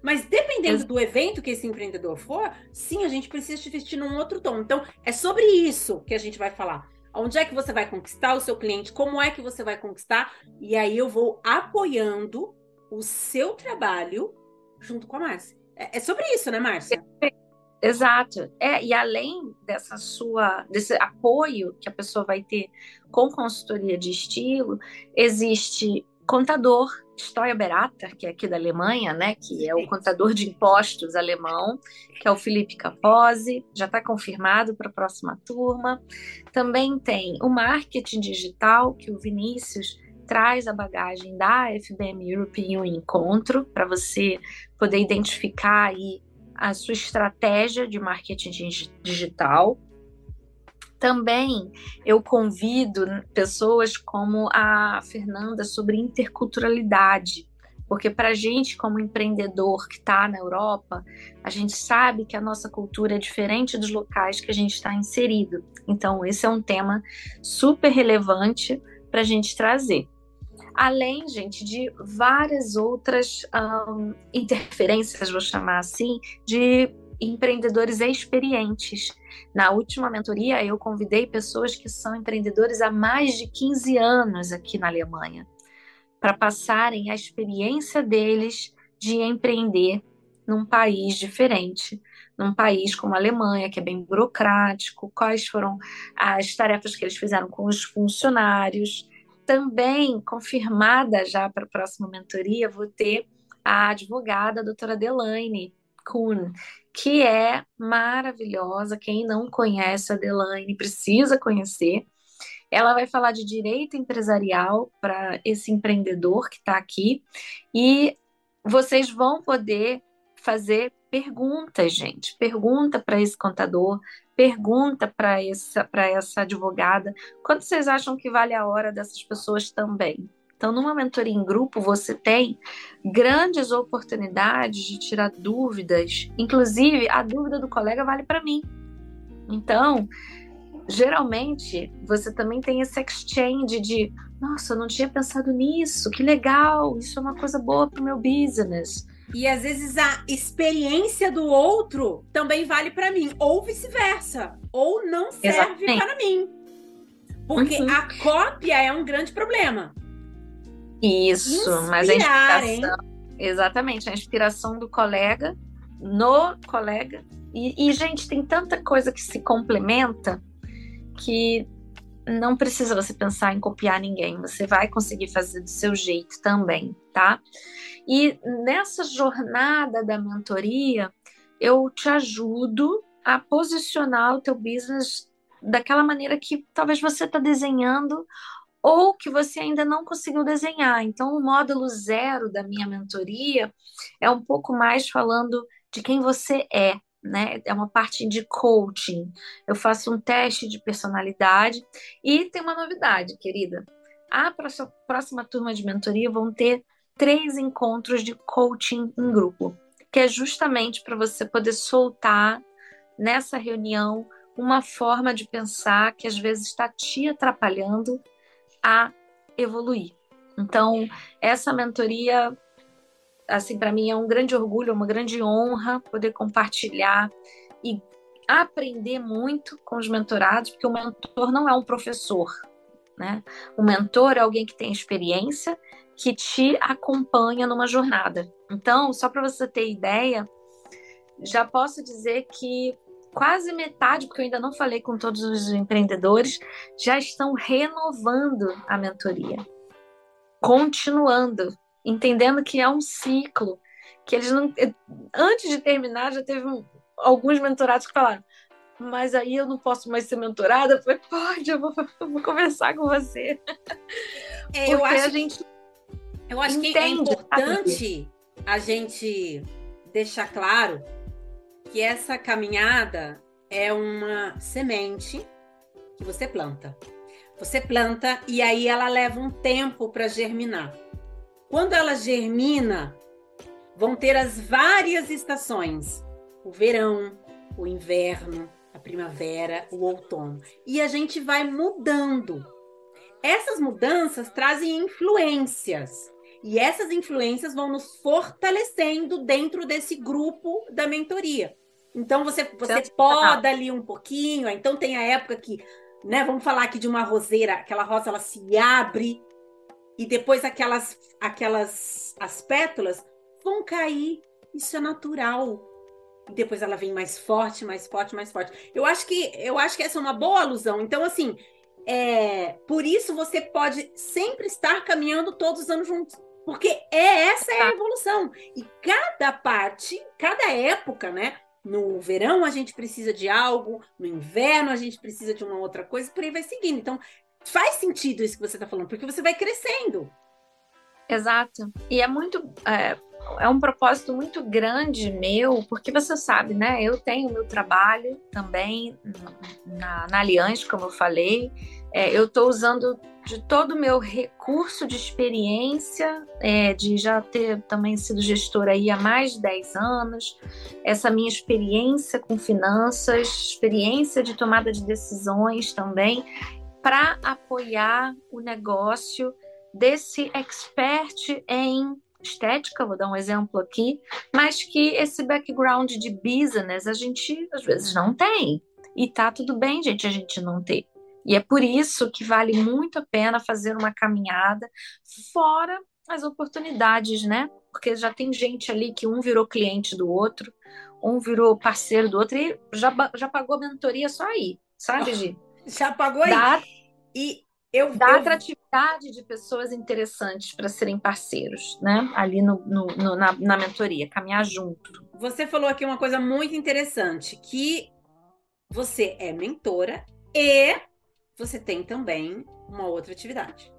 Mas dependendo do evento que esse empreendedor for, sim, a gente precisa te vestir num outro tom. Então, é sobre isso que a gente vai falar. Onde é que você vai conquistar o seu cliente? Como é que você vai conquistar? E aí eu vou apoiando o seu trabalho junto com a Márcia. É, é sobre isso, né, Márcia? Exato. É, e além dessa sua desse apoio que a pessoa vai ter com consultoria de estilo, existe contador Steuerberater, que é aqui da Alemanha, né, que é o contador de impostos alemão, que é o Felipe Capozzi, já está confirmado para a próxima turma. Também tem o marketing digital, que o Vinícius traz a bagagem da FBM Europe um encontro para você poder identificar aí a sua estratégia de marketing digital. Também eu convido pessoas como a Fernanda sobre interculturalidade, porque para a gente, como empreendedor que está na Europa, a gente sabe que a nossa cultura é diferente dos locais que a gente está inserido. Então, esse é um tema super relevante para a gente trazer além, gente, de várias outras um, interferências, vou chamar assim, de empreendedores experientes. Na última mentoria, eu convidei pessoas que são empreendedores há mais de 15 anos aqui na Alemanha, para passarem a experiência deles de empreender num país diferente, num país como a Alemanha, que é bem burocrático, quais foram as tarefas que eles fizeram com os funcionários, também confirmada já para a próxima mentoria, vou ter a advogada a doutora Delaine Kuhn, que é maravilhosa. Quem não conhece a Delaine precisa conhecer. Ela vai falar de direito empresarial para esse empreendedor que está aqui e vocês vão poder fazer perguntas, gente. Pergunta para esse contador, pergunta para essa, essa advogada quanto vocês acham que vale a hora dessas pessoas também. Então, numa mentoria em grupo, você tem grandes oportunidades de tirar dúvidas. Inclusive, a dúvida do colega vale para mim. Então, geralmente, você também tem esse exchange de: nossa, eu não tinha pensado nisso, que legal, isso é uma coisa boa para o meu business. E às vezes a experiência do outro também vale para mim, ou vice-versa, ou não serve para mim. Porque uhum. a cópia é um grande problema. Isso, Inspirar, mas a inspiração, hein? exatamente, a inspiração do colega no colega. E, e, gente, tem tanta coisa que se complementa que não precisa você pensar em copiar ninguém, você vai conseguir fazer do seu jeito também, tá? E nessa jornada da mentoria, eu te ajudo a posicionar o teu business daquela maneira que talvez você está desenhando ou que você ainda não conseguiu desenhar. Então, o módulo zero da minha mentoria é um pouco mais falando de quem você é, né? É uma parte de coaching. Eu faço um teste de personalidade e tem uma novidade, querida. A próxima turma de mentoria vão ter três encontros de coaching em grupo, que é justamente para você poder soltar nessa reunião uma forma de pensar que às vezes está te atrapalhando a evoluir. Então, essa mentoria assim, para mim é um grande orgulho, uma grande honra poder compartilhar e aprender muito com os mentorados, porque o mentor não é um professor, né? O mentor é alguém que tem experiência, que te acompanha numa jornada. Então, só para você ter ideia, já posso dizer que quase metade, porque eu ainda não falei com todos os empreendedores, já estão renovando a mentoria, continuando entendendo que é um ciclo, que eles não. Antes de terminar, já teve um, alguns mentorados que falaram. Mas aí eu não posso mais ser mentorada. Eu falei, pode, eu vou, eu vou conversar com você. É, eu acho, a gente eu acho que é importante a gente deixar claro que essa caminhada é uma semente que você planta. Você planta e aí ela leva um tempo para germinar. Quando ela germina, vão ter as várias estações: o verão, o inverno, a primavera, o outono. E a gente vai mudando. Essas mudanças trazem influências. E essas influências vão nos fortalecendo dentro desse grupo da mentoria. Então você, você poda ali um pouquinho, então tem a época que, né, vamos falar aqui de uma roseira, aquela rosa ela se abre e depois aquelas aquelas as pétalas vão cair. Isso é natural. E depois ela vem mais forte, mais forte, mais forte. Eu acho que eu acho que essa é uma boa alusão. Então assim, é, por isso você pode sempre estar caminhando todos os anos juntos. Porque é essa é a tá. evolução. E cada parte, cada época, né? No verão a gente precisa de algo, no inverno a gente precisa de uma outra coisa, por aí vai seguindo. Então, faz sentido isso que você está falando, porque você vai crescendo. Exato. E é muito. É, é um propósito muito grande meu, porque você sabe, né? Eu tenho meu trabalho também na, na Aliança, como eu falei. É, eu estou usando de todo o meu recurso de experiência, é, de já ter também sido gestora aí há mais de 10 anos, essa minha experiência com finanças, experiência de tomada de decisões também, para apoiar o negócio desse expert em estética, vou dar um exemplo aqui, mas que esse background de business a gente às vezes não tem. E tá tudo bem, gente, a gente não ter. E é por isso que vale muito a pena fazer uma caminhada fora as oportunidades, né? Porque já tem gente ali que um virou cliente do outro, um virou parceiro do outro e já, já pagou a mentoria só aí, sabe, Gi? Aí. Dá, e eu, dá eu... atratividade de pessoas interessantes para serem parceiros, né? Ali no, no, no na, na mentoria, caminhar junto. Você falou aqui uma coisa muito interessante, que você é mentora e você tem também uma outra atividade.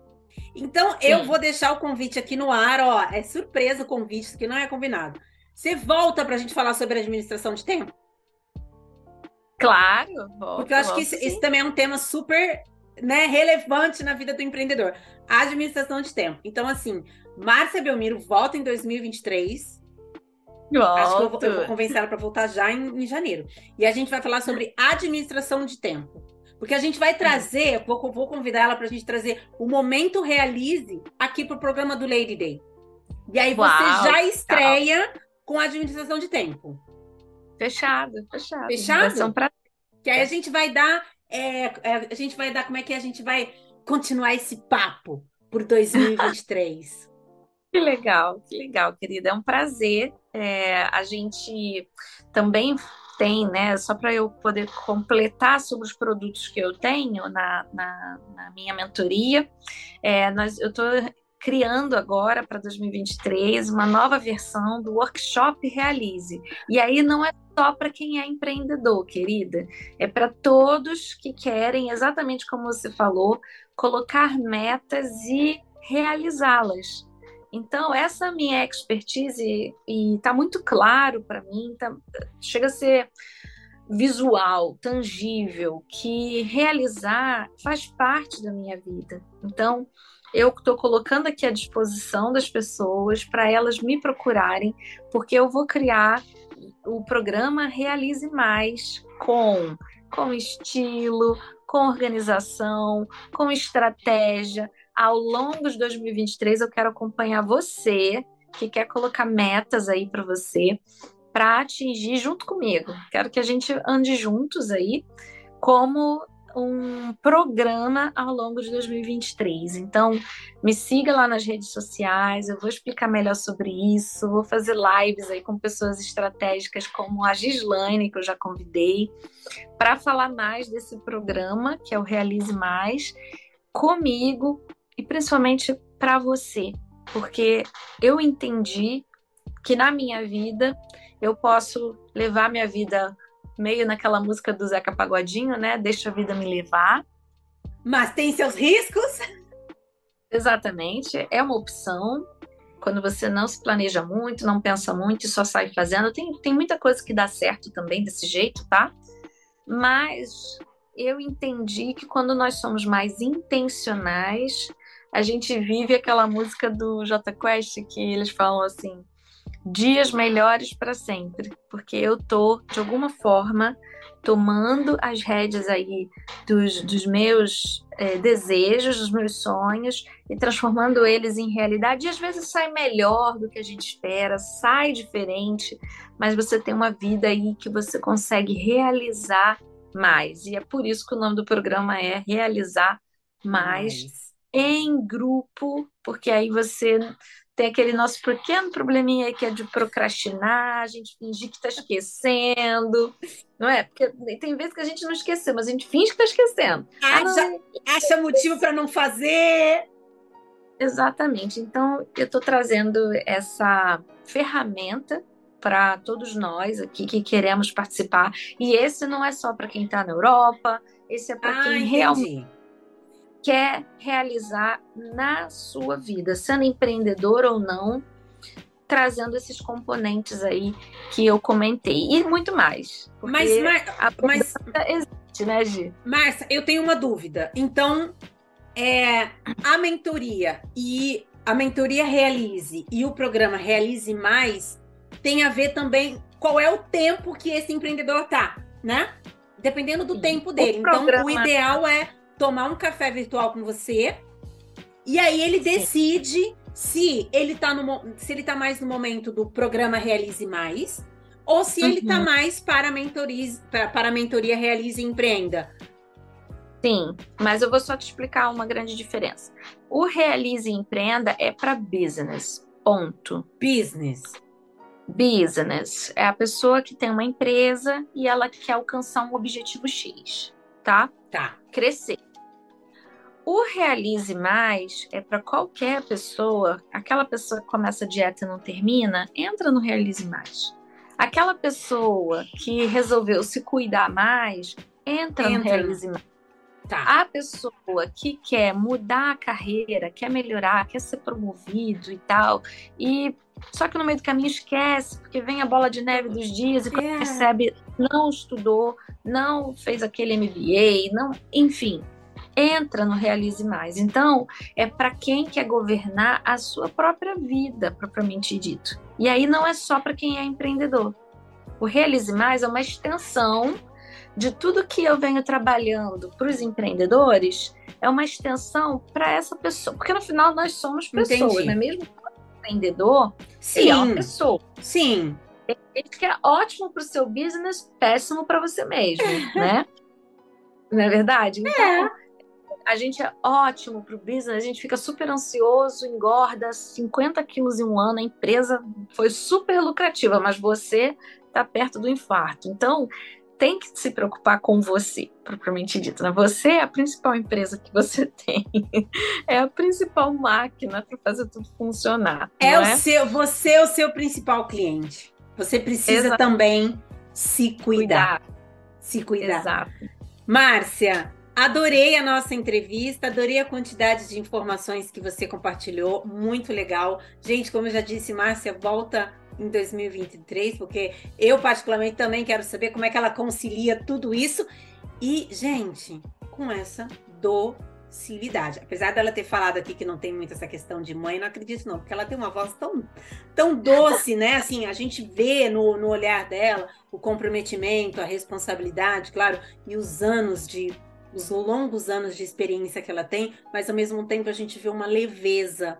Então, Sim. eu vou deixar o convite aqui no ar, ó. É surpresa o convite, isso que não é combinado. Você volta para a gente falar sobre administração de tempo? Claro, volto, Porque eu acho que isso, isso, também é um tema super né, relevante na vida do empreendedor. A administração de tempo. Então, assim, Márcia Belmiro volta em 2023. Volto. Acho que eu vou, eu vou convencer ela para voltar já em, em janeiro. E a gente vai falar sobre administração de tempo. Porque a gente vai trazer, vou, vou convidar ela para a gente trazer o Momento Realize aqui para o programa do Lady Day. E aí você Uau, já estreia com a administração de tempo. Fechado, fechado. Fechado? Pra... Que aí a gente vai dar, é, é, a gente vai dar, como é que é? A gente vai continuar esse papo por 2023. que legal, que legal, querida. É um prazer. É, a gente também tem, né? Só para eu poder completar sobre os produtos que eu tenho na, na, na minha mentoria, é, nós, eu estou criando agora para 2023 uma nova versão do workshop Realize. E aí não é só para quem é empreendedor, querida, é para todos que querem, exatamente como você falou, colocar metas e realizá-las. Então, essa minha expertise, e está muito claro para mim, tá, chega a ser visual, tangível, que realizar faz parte da minha vida. Então, eu estou colocando aqui à disposição das pessoas para elas me procurarem, porque eu vou criar o programa Realize Mais com, com estilo, com organização, com estratégia, ao longo de 2023 eu quero acompanhar você que quer colocar metas aí para você para atingir junto comigo. Quero que a gente ande juntos aí como um programa ao longo de 2023. Então, me siga lá nas redes sociais, eu vou explicar melhor sobre isso, vou fazer lives aí com pessoas estratégicas como a Gislaine, que eu já convidei, para falar mais desse programa, que é o Realize Mais, comigo, e principalmente para você, porque eu entendi que na minha vida eu posso levar minha vida meio naquela música do Zeca Pagodinho, né? Deixa a vida me levar. Mas tem seus riscos? Exatamente, é uma opção. Quando você não se planeja muito, não pensa muito e só sai fazendo, tem, tem muita coisa que dá certo também desse jeito, tá? Mas eu entendi que quando nós somos mais intencionais, a gente vive aquela música do J Quest que eles falam assim: dias melhores para sempre, porque eu tô de alguma forma tomando as rédeas aí dos, dos meus é, desejos, dos meus sonhos e transformando eles em realidade. E às vezes sai melhor do que a gente espera, sai diferente, mas você tem uma vida aí que você consegue realizar mais. E é por isso que o nome do programa é Realizar Mais, mais. em grupo, porque aí você tem aquele nosso pequeno probleminha que é de procrastinar, a gente fingir que está esquecendo, não é? Porque tem vezes que a gente não esqueceu, mas a gente finge que está esquecendo. Acha, ah, acha motivo para não fazer. Exatamente. Então, eu estou trazendo essa ferramenta para todos nós aqui que queremos participar. E esse não é só para quem está na Europa, esse é para ah, quem realmente quer realizar na sua vida, sendo empreendedor ou não, trazendo esses componentes aí que eu comentei e muito mais. Mas, Mar... mas existe, né, Gi? Márcia, eu tenho uma dúvida. Então, é, a mentoria e a mentoria Realize e o programa Realize Mais tem a ver também qual é o tempo que esse empreendedor tá, né? Dependendo do Sim. tempo dele. O então, programa... o ideal é tomar um café virtual com você. E aí ele decide se ele tá no se ele tá mais no momento do programa Realize Mais ou se ele tá uhum. mais para a mentoria, para a mentoria Realize e Empreenda. Sim, mas eu vou só te explicar uma grande diferença. O Realize e Empreenda é para business. Ponto. Business. Business é a pessoa que tem uma empresa e ela quer alcançar um objetivo X, tá? Tá. Crescer. O Realize Mais é para qualquer pessoa, aquela pessoa que começa a dieta e não termina, entra no Realize Mais. Aquela pessoa que resolveu se cuidar mais, entra, entra. no Realize Mais. Tá. A pessoa que quer mudar a carreira, quer melhorar, quer ser promovido e tal, e só que no meio do caminho esquece, porque vem a bola de neve dos dias e. É. percebe, não estudou, não fez aquele MBA, não, enfim, entra no Realize Mais. Então, é para quem quer governar a sua própria vida, propriamente dito. E aí não é só para quem é empreendedor. O Realize Mais é uma extensão de tudo que eu venho trabalhando para os empreendedores, é uma extensão para essa pessoa. Porque no final nós somos pessoas, Entendi. não é mesmo? empreendedor, Sim. é uma pessoa. Sim. Que é ótimo para o seu business, péssimo para você mesmo, né? Não é verdade? Então, é a gente é ótimo para o business, a gente fica super ansioso, engorda 50 quilos em um ano, a empresa foi super lucrativa, mas você está perto do infarto. Então, tem que se preocupar com você, propriamente dito. Né? Você é a principal empresa que você tem, é a principal máquina para fazer tudo funcionar. É, o é? seu, você é o seu principal cliente. Você precisa Exato. também se cuidar. cuidar. Se cuidar. Exato. Márcia, Adorei a nossa entrevista, adorei a quantidade de informações que você compartilhou, muito legal. Gente, como eu já disse, Márcia, volta em 2023, porque eu particularmente também quero saber como é que ela concilia tudo isso. E, gente, com essa docilidade. Apesar dela ter falado aqui que não tem muito essa questão de mãe, não acredito não, porque ela tem uma voz tão, tão doce, né? Assim, a gente vê no, no olhar dela o comprometimento, a responsabilidade, claro, e os anos de os longos anos de experiência que ela tem, mas ao mesmo tempo a gente vê uma leveza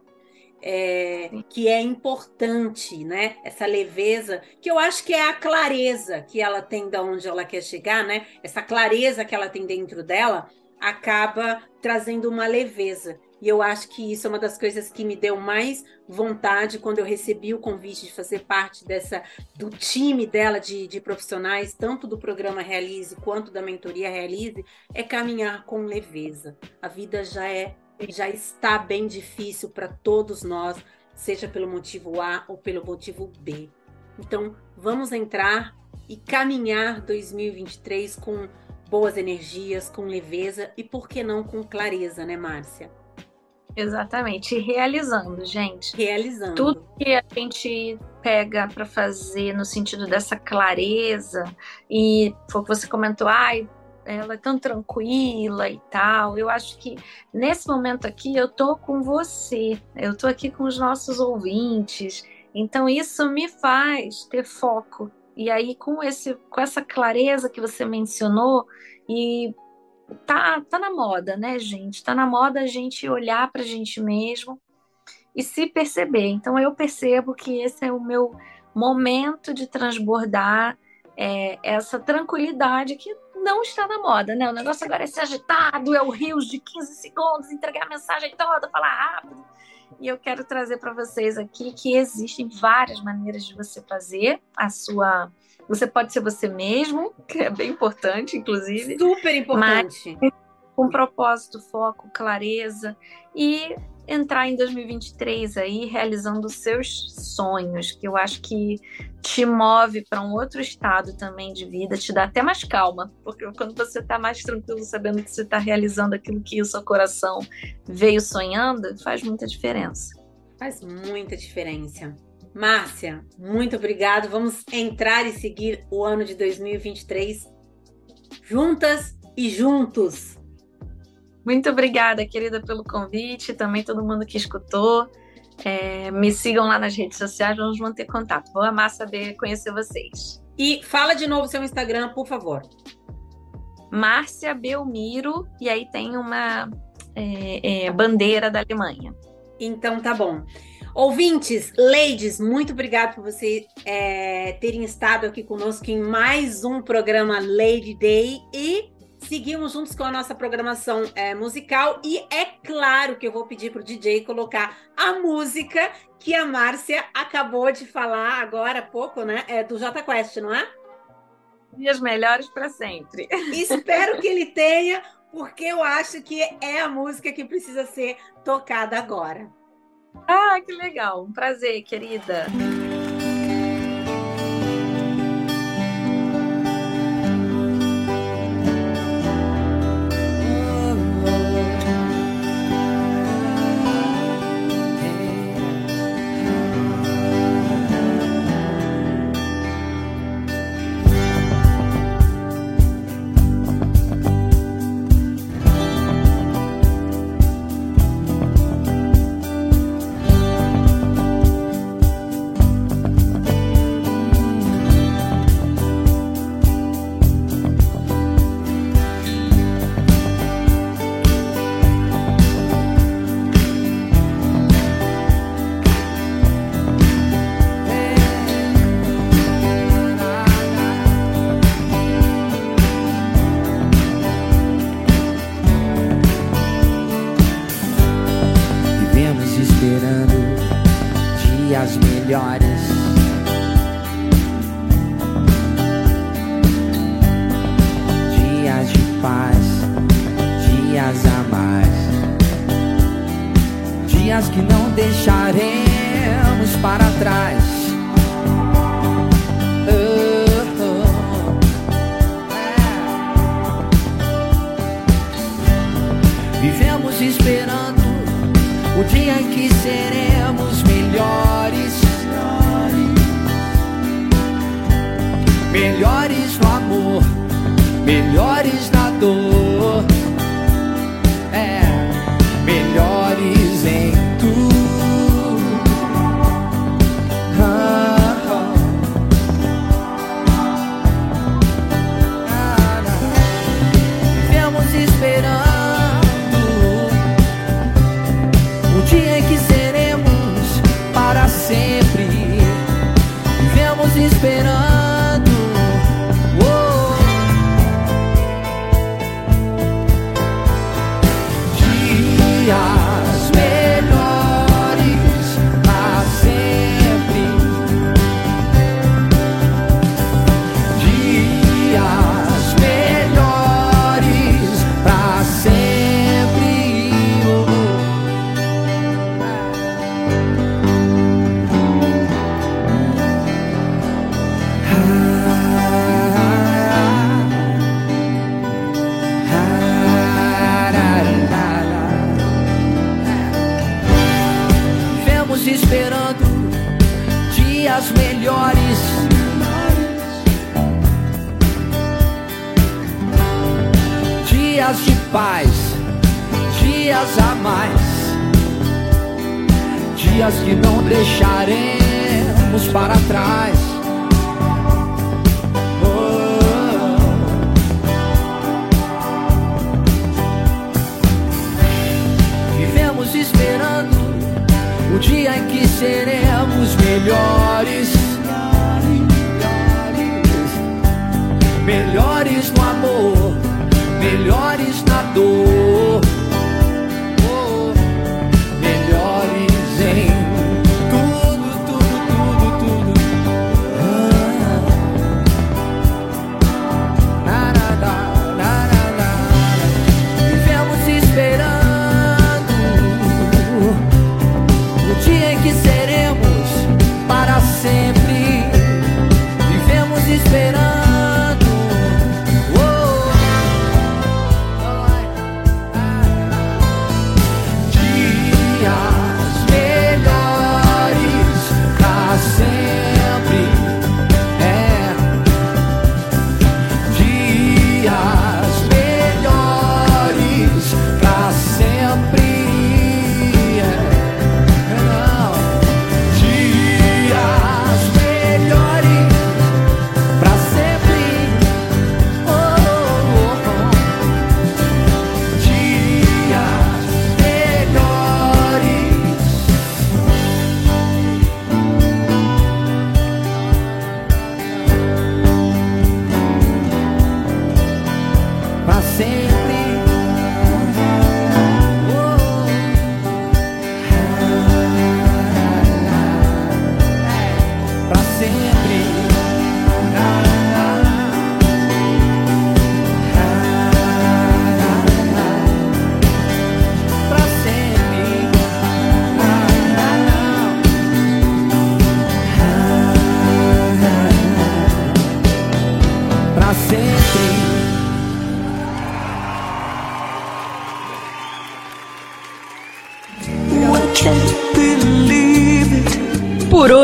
é, que é importante, né? Essa leveza, que eu acho que é a clareza que ela tem de onde ela quer chegar, né? Essa clareza que ela tem dentro dela acaba trazendo uma leveza. E eu acho que isso é uma das coisas que me deu mais vontade quando eu recebi o convite de fazer parte dessa do time dela de, de profissionais, tanto do programa Realize quanto da mentoria Realize, é caminhar com leveza. A vida já é já está bem difícil para todos nós, seja pelo motivo A ou pelo motivo B. Então, vamos entrar e caminhar 2023 com boas energias, com leveza e por que não com clareza, né, Márcia? Exatamente, realizando, gente. Realizando. Tudo que a gente pega para fazer no sentido dessa clareza e foi o que você comentou, ai, ela é tão tranquila e tal. Eu acho que nesse momento aqui eu tô com você, eu tô aqui com os nossos ouvintes. Então isso me faz ter foco. E aí com esse com essa clareza que você mencionou e tá, tá na moda, né, gente? Tá na moda a gente olhar para a gente mesmo e se perceber. Então eu percebo que esse é o meu momento de transbordar é, essa tranquilidade que não está na moda, né? O negócio agora é ser agitado, é o rios de 15 segundos, entregar a mensagem toda, falar rápido. E eu quero trazer para vocês aqui que existem várias maneiras de você fazer a sua você pode ser você mesmo, que é bem importante, inclusive. Super importante. com propósito, foco, clareza e entrar em 2023 aí realizando seus sonhos, que eu acho que te move para um outro estado também de vida, te dá até mais calma, porque quando você está mais tranquilo sabendo que você está realizando aquilo que o seu coração veio sonhando, faz muita diferença. Faz muita diferença. Márcia, muito obrigado. Vamos entrar e seguir o ano de 2023 juntas e juntos. Muito obrigada, querida, pelo convite. Também todo mundo que escutou. É, me sigam lá nas redes sociais, vamos manter contato. Vou amar saber conhecer vocês. E fala de novo seu Instagram, por favor. Márcia Belmiro, e aí tem uma é, é, bandeira da Alemanha. Então tá bom. Ouvintes, ladies, muito obrigado por vocês é, terem estado aqui conosco em mais um programa Lady Day e seguimos juntos com a nossa programação é, musical e é claro que eu vou pedir para o DJ colocar a música que a Márcia acabou de falar agora há pouco, né? É do J Quest, não é? E as melhores para sempre. Espero que ele tenha, porque eu acho que é a música que precisa ser tocada agora. Ah, que legal. Um prazer, querida.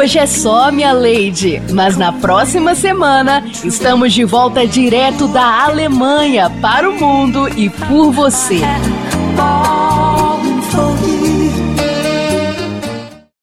hoje é só, minha Lady. Mas na próxima semana estamos de volta direto da Alemanha para o mundo e por você.